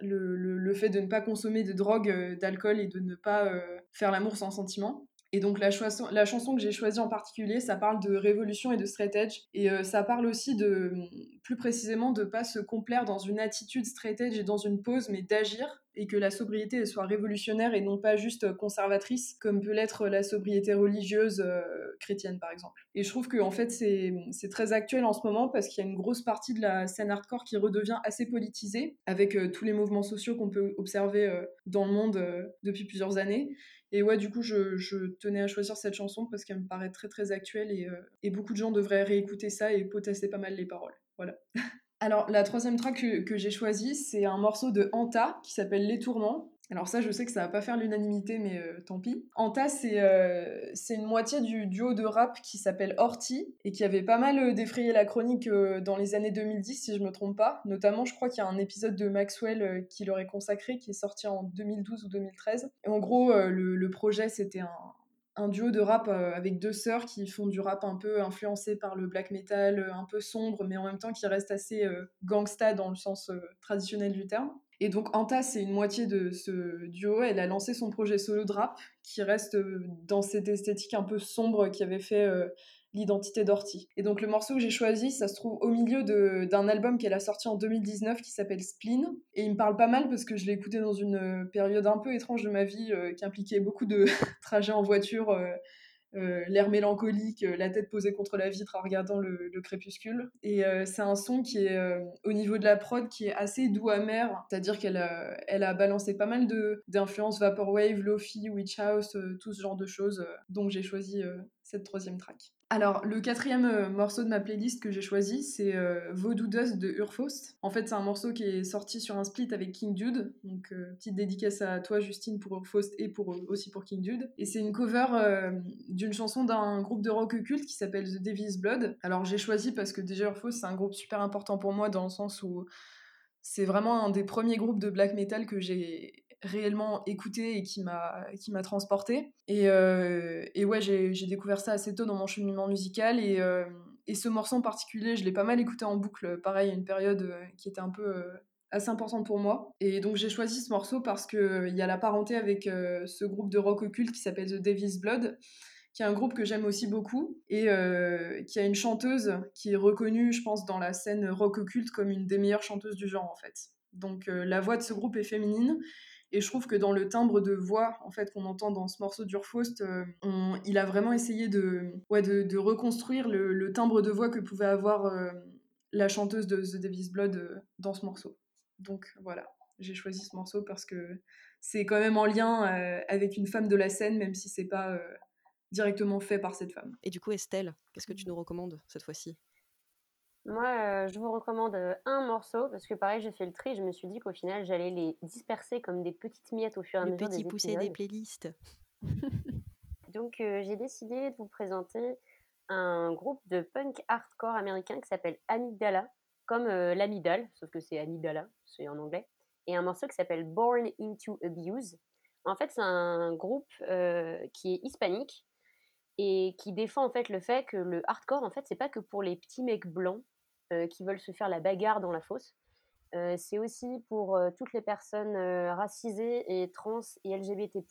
le, le, fait de ne pas consommer de drogue, euh, d'alcool et de ne pas faire l'amour sans sentiment. Et donc la, chanson, la chanson que j'ai choisie en particulier, ça parle de révolution et de straight edge. Et ça parle aussi de, plus précisément, de pas se complaire dans une attitude straight edge et dans une pause, mais d'agir et que la sobriété soit révolutionnaire et non pas juste conservatrice, comme peut l'être la sobriété religieuse euh, chrétienne par exemple. Et je trouve que en fait c'est très actuel en ce moment parce qu'il y a une grosse partie de la scène hardcore qui redevient assez politisée, avec euh, tous les mouvements sociaux qu'on peut observer euh, dans le monde depuis plusieurs années. Et ouais, du coup, je, tenais à choisir cette chanson parce qu'elle me paraît très très actuelle et, et beaucoup de gens devraient réécouter ça et potasser pas mal les paroles. Voilà. Alors, la troisième track que, j'ai choisie, c'est un morceau de Anta qui s'appelle Les Tourments. Alors ça, je sais que ça va pas faire l'unanimité, mais euh, tant pis. Anta, euh, c'est une moitié du duo de rap qui s'appelle Horty et qui avait pas mal euh, défrayé la chronique dans les années 2010, si je me trompe pas. Notamment, je crois qu'il y a un épisode de Maxwell qui leur est consacré, qui est sorti en 2012 ou 2013. Et en gros, le, projet, c'était un, un duo de rap euh, avec deux sœurs qui font du rap un peu influencé par le black metal, euh, un peu sombre, mais en même temps qui reste assez euh, gangsta dans le sens traditionnel du terme. Et donc Anta, c'est une moitié de ce duo. Elle a lancé son projet solo de rap qui reste dans cette esthétique un peu sombre qui avait fait l'identité d'Orty. Et donc le morceau que j'ai choisi, ça se trouve au milieu d'un album qu'elle a sorti en 2019 qui s'appelle Spleen. Et il me parle pas mal parce que je l'ai écouté dans une euh, période un peu étrange de ma vie euh, qui impliquait beaucoup de trajets en voiture. Euh, l'air mélancolique, la tête posée contre la vitre en regardant le, crépuscule. Et c'est un son qui est, au niveau de la prod, qui est assez doux amer, c'est-à-dire qu'elle a, elle a balancé pas mal d'influences Vaporwave, Lofi, Witch House, tout ce genre de choses. donc j'ai choisi cette troisième track. Alors, le quatrième euh, morceau de ma playlist que j'ai choisi, c'est euh, Dust de Urfaust. En fait, c'est un morceau qui est sorti sur un split avec King Dude. Donc, euh, petite dédicace à toi, Justine, pour Urfaust et pour, aussi pour King Dude. Et c'est une cover d'une chanson d'un groupe de rock culte qui s'appelle The Devil's Blood. Alors, j'ai choisi parce que déjà, Urfaust, c'est un groupe super important pour moi dans le sens où c'est vraiment un des premiers groupes de black metal que j'ai réellement écouté et qui m'a qui m'a transporté. Et, euh, et ouais j'ai découvert ça assez tôt dans mon cheminement musical. Et, euh, et ce morceau en particulier je l'ai pas mal écouté en boucle pareil à une période euh, qui était un peu assez importante pour moi. Et donc j'ai choisi ce morceau parce que il y a la parenté avec ce groupe de rock occulte qui s'appelle The Davis Blood qui est un groupe que j'aime aussi beaucoup et qui a une chanteuse qui est reconnue je pense dans la scène rock occulte comme une des meilleures chanteuses du genre en fait. Donc la voix de ce groupe est féminine et je trouve que dans le timbre de voix en fait qu'on entend dans ce morceau d'Urfaust, euh, il a vraiment essayé de, reconstruire le, timbre de voix que pouvait avoir euh, la chanteuse de The Davis Blood euh, dans ce morceau. Donc voilà, j'ai choisi ce morceau parce que c'est quand même en lien avec une femme de la scène, même si c'est pas directement fait par cette femme. Et du coup, Estelle, qu'est-ce que tu nous recommandes cette fois-ci? Moi, euh, je vous recommande euh, un morceau parce que pareil, j'ai fait le tri. Je me suis dit qu'au final, j'allais les disperser comme des petites miettes au fur et à mesure des poussé des playlists. Donc, euh, j'ai décidé de vous présenter un groupe de punk hardcore américain qui s'appelle Amygdala, comme l'amygdale, sauf que c'est Amygdala, c'est en anglais, et un morceau qui s'appelle Born into Abuse. En fait, c'est un groupe qui est hispanique et qui défend en fait le fait que le hardcore, en fait, c'est pas que pour les petits mecs blancs qui veulent se faire la bagarre dans la fosse. Euh, c'est aussi pour euh, toutes les personnes racisées et trans et LGBT+,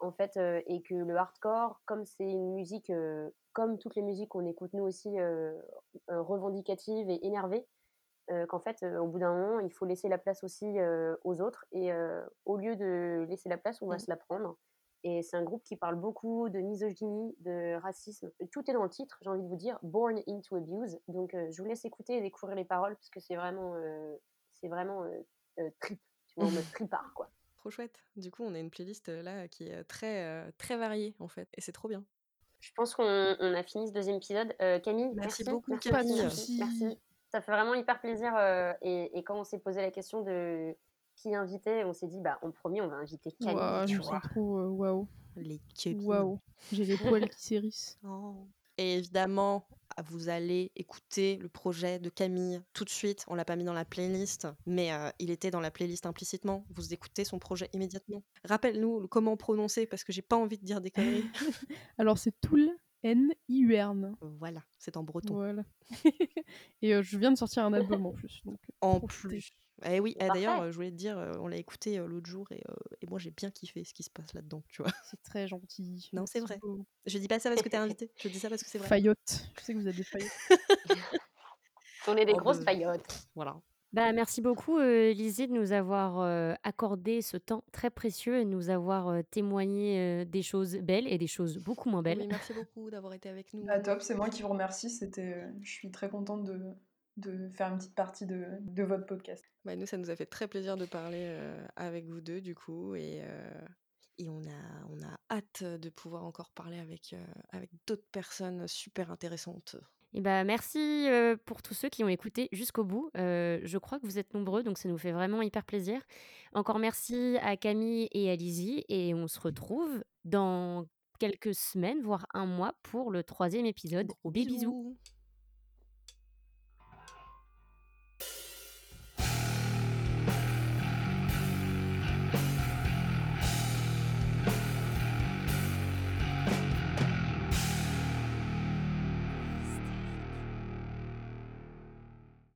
en fait, et que le hardcore, comme c'est une musique, comme toutes les musiques qu'on écoute nous aussi, revendicative et énervée, qu'en fait, au bout d'un moment, il faut laisser la place aussi aux autres, et au lieu de laisser la place, on va mmh. se la prendre. Et c'est un groupe qui parle beaucoup de misogynie, de racisme. Tout est dans le titre, j'ai envie de vous dire, Born into Abuse. Donc euh, je vous laisse écouter et découvrir les paroles parce que c'est vraiment, euh, c'est vraiment euh, trip, tu vois, en mode tripart, quoi. trop chouette. Du coup, on a une playlist là qui est très, très variée en fait, et c'est trop bien. Je pense qu'on a fini ce deuxième épisode. Camille, merci, merci beaucoup, merci, Camille. merci, merci. Ça fait vraiment hyper plaisir. et, et, quand on s'est posé la question de qui inviter, on s'est dit, bah, en premier, on va inviter Camille. Wow, tu je vois. trop waouh. Les copines. Waouh, j'ai les poils qui s'hérissent. Oh. Et évidemment, vous allez écouter le projet de Camille tout de suite. On l'a pas mis dans la playlist, mais euh, il était dans la playlist implicitement. Vous écoutez son projet immédiatement. Rappelle-nous comment prononcer parce que j'ai pas envie de dire des conneries. Alors c'est Toul N I U R N. Voilà, c'est en breton. Voilà. Et euh, je viens de sortir un album en plus. Donc, euh, en profitez. plus. Eh oui, eh, d'ailleurs, je voulais te dire, on l'a écouté l'autre jour et, euh, et moi j'ai bien kiffé ce qui se passe là-dedans, tu vois. C'est très gentil. Non, c'est Merci vrai. beaucoup. Je dis pas ça parce que t'es invité, je dis ça parce que c'est vrai. Faillotte. Je sais que vous êtes des faillottes. On est des Oh, grosses bah, paillotes. Voilà. Bah, merci beaucoup, euh, Lizzie, de nous avoir euh, accordé ce temps très précieux et de nous avoir euh, témoigné euh, des choses belles et des choses beaucoup moins belles. Oui, merci beaucoup d'avoir été avec nous. Ah, top, c'est moi qui vous remercie. C'était, je suis très contente de, de faire une petite partie de, de votre podcast. Bah, nous, ça nous a fait très plaisir de parler euh, avec vous deux, du coup, et, euh, et on, a, on a hâte de pouvoir encore parler avec, euh, avec d'autres personnes super intéressantes. Et bah, merci pour tous ceux qui ont écouté jusqu'au bout. Je crois que vous êtes nombreux, donc ça nous fait vraiment hyper plaisir. Encore merci à Camille et à Lizzie, et on se retrouve dans quelques semaines, voire un mois, pour le troisième épisode. Gros Des bisous. bisous.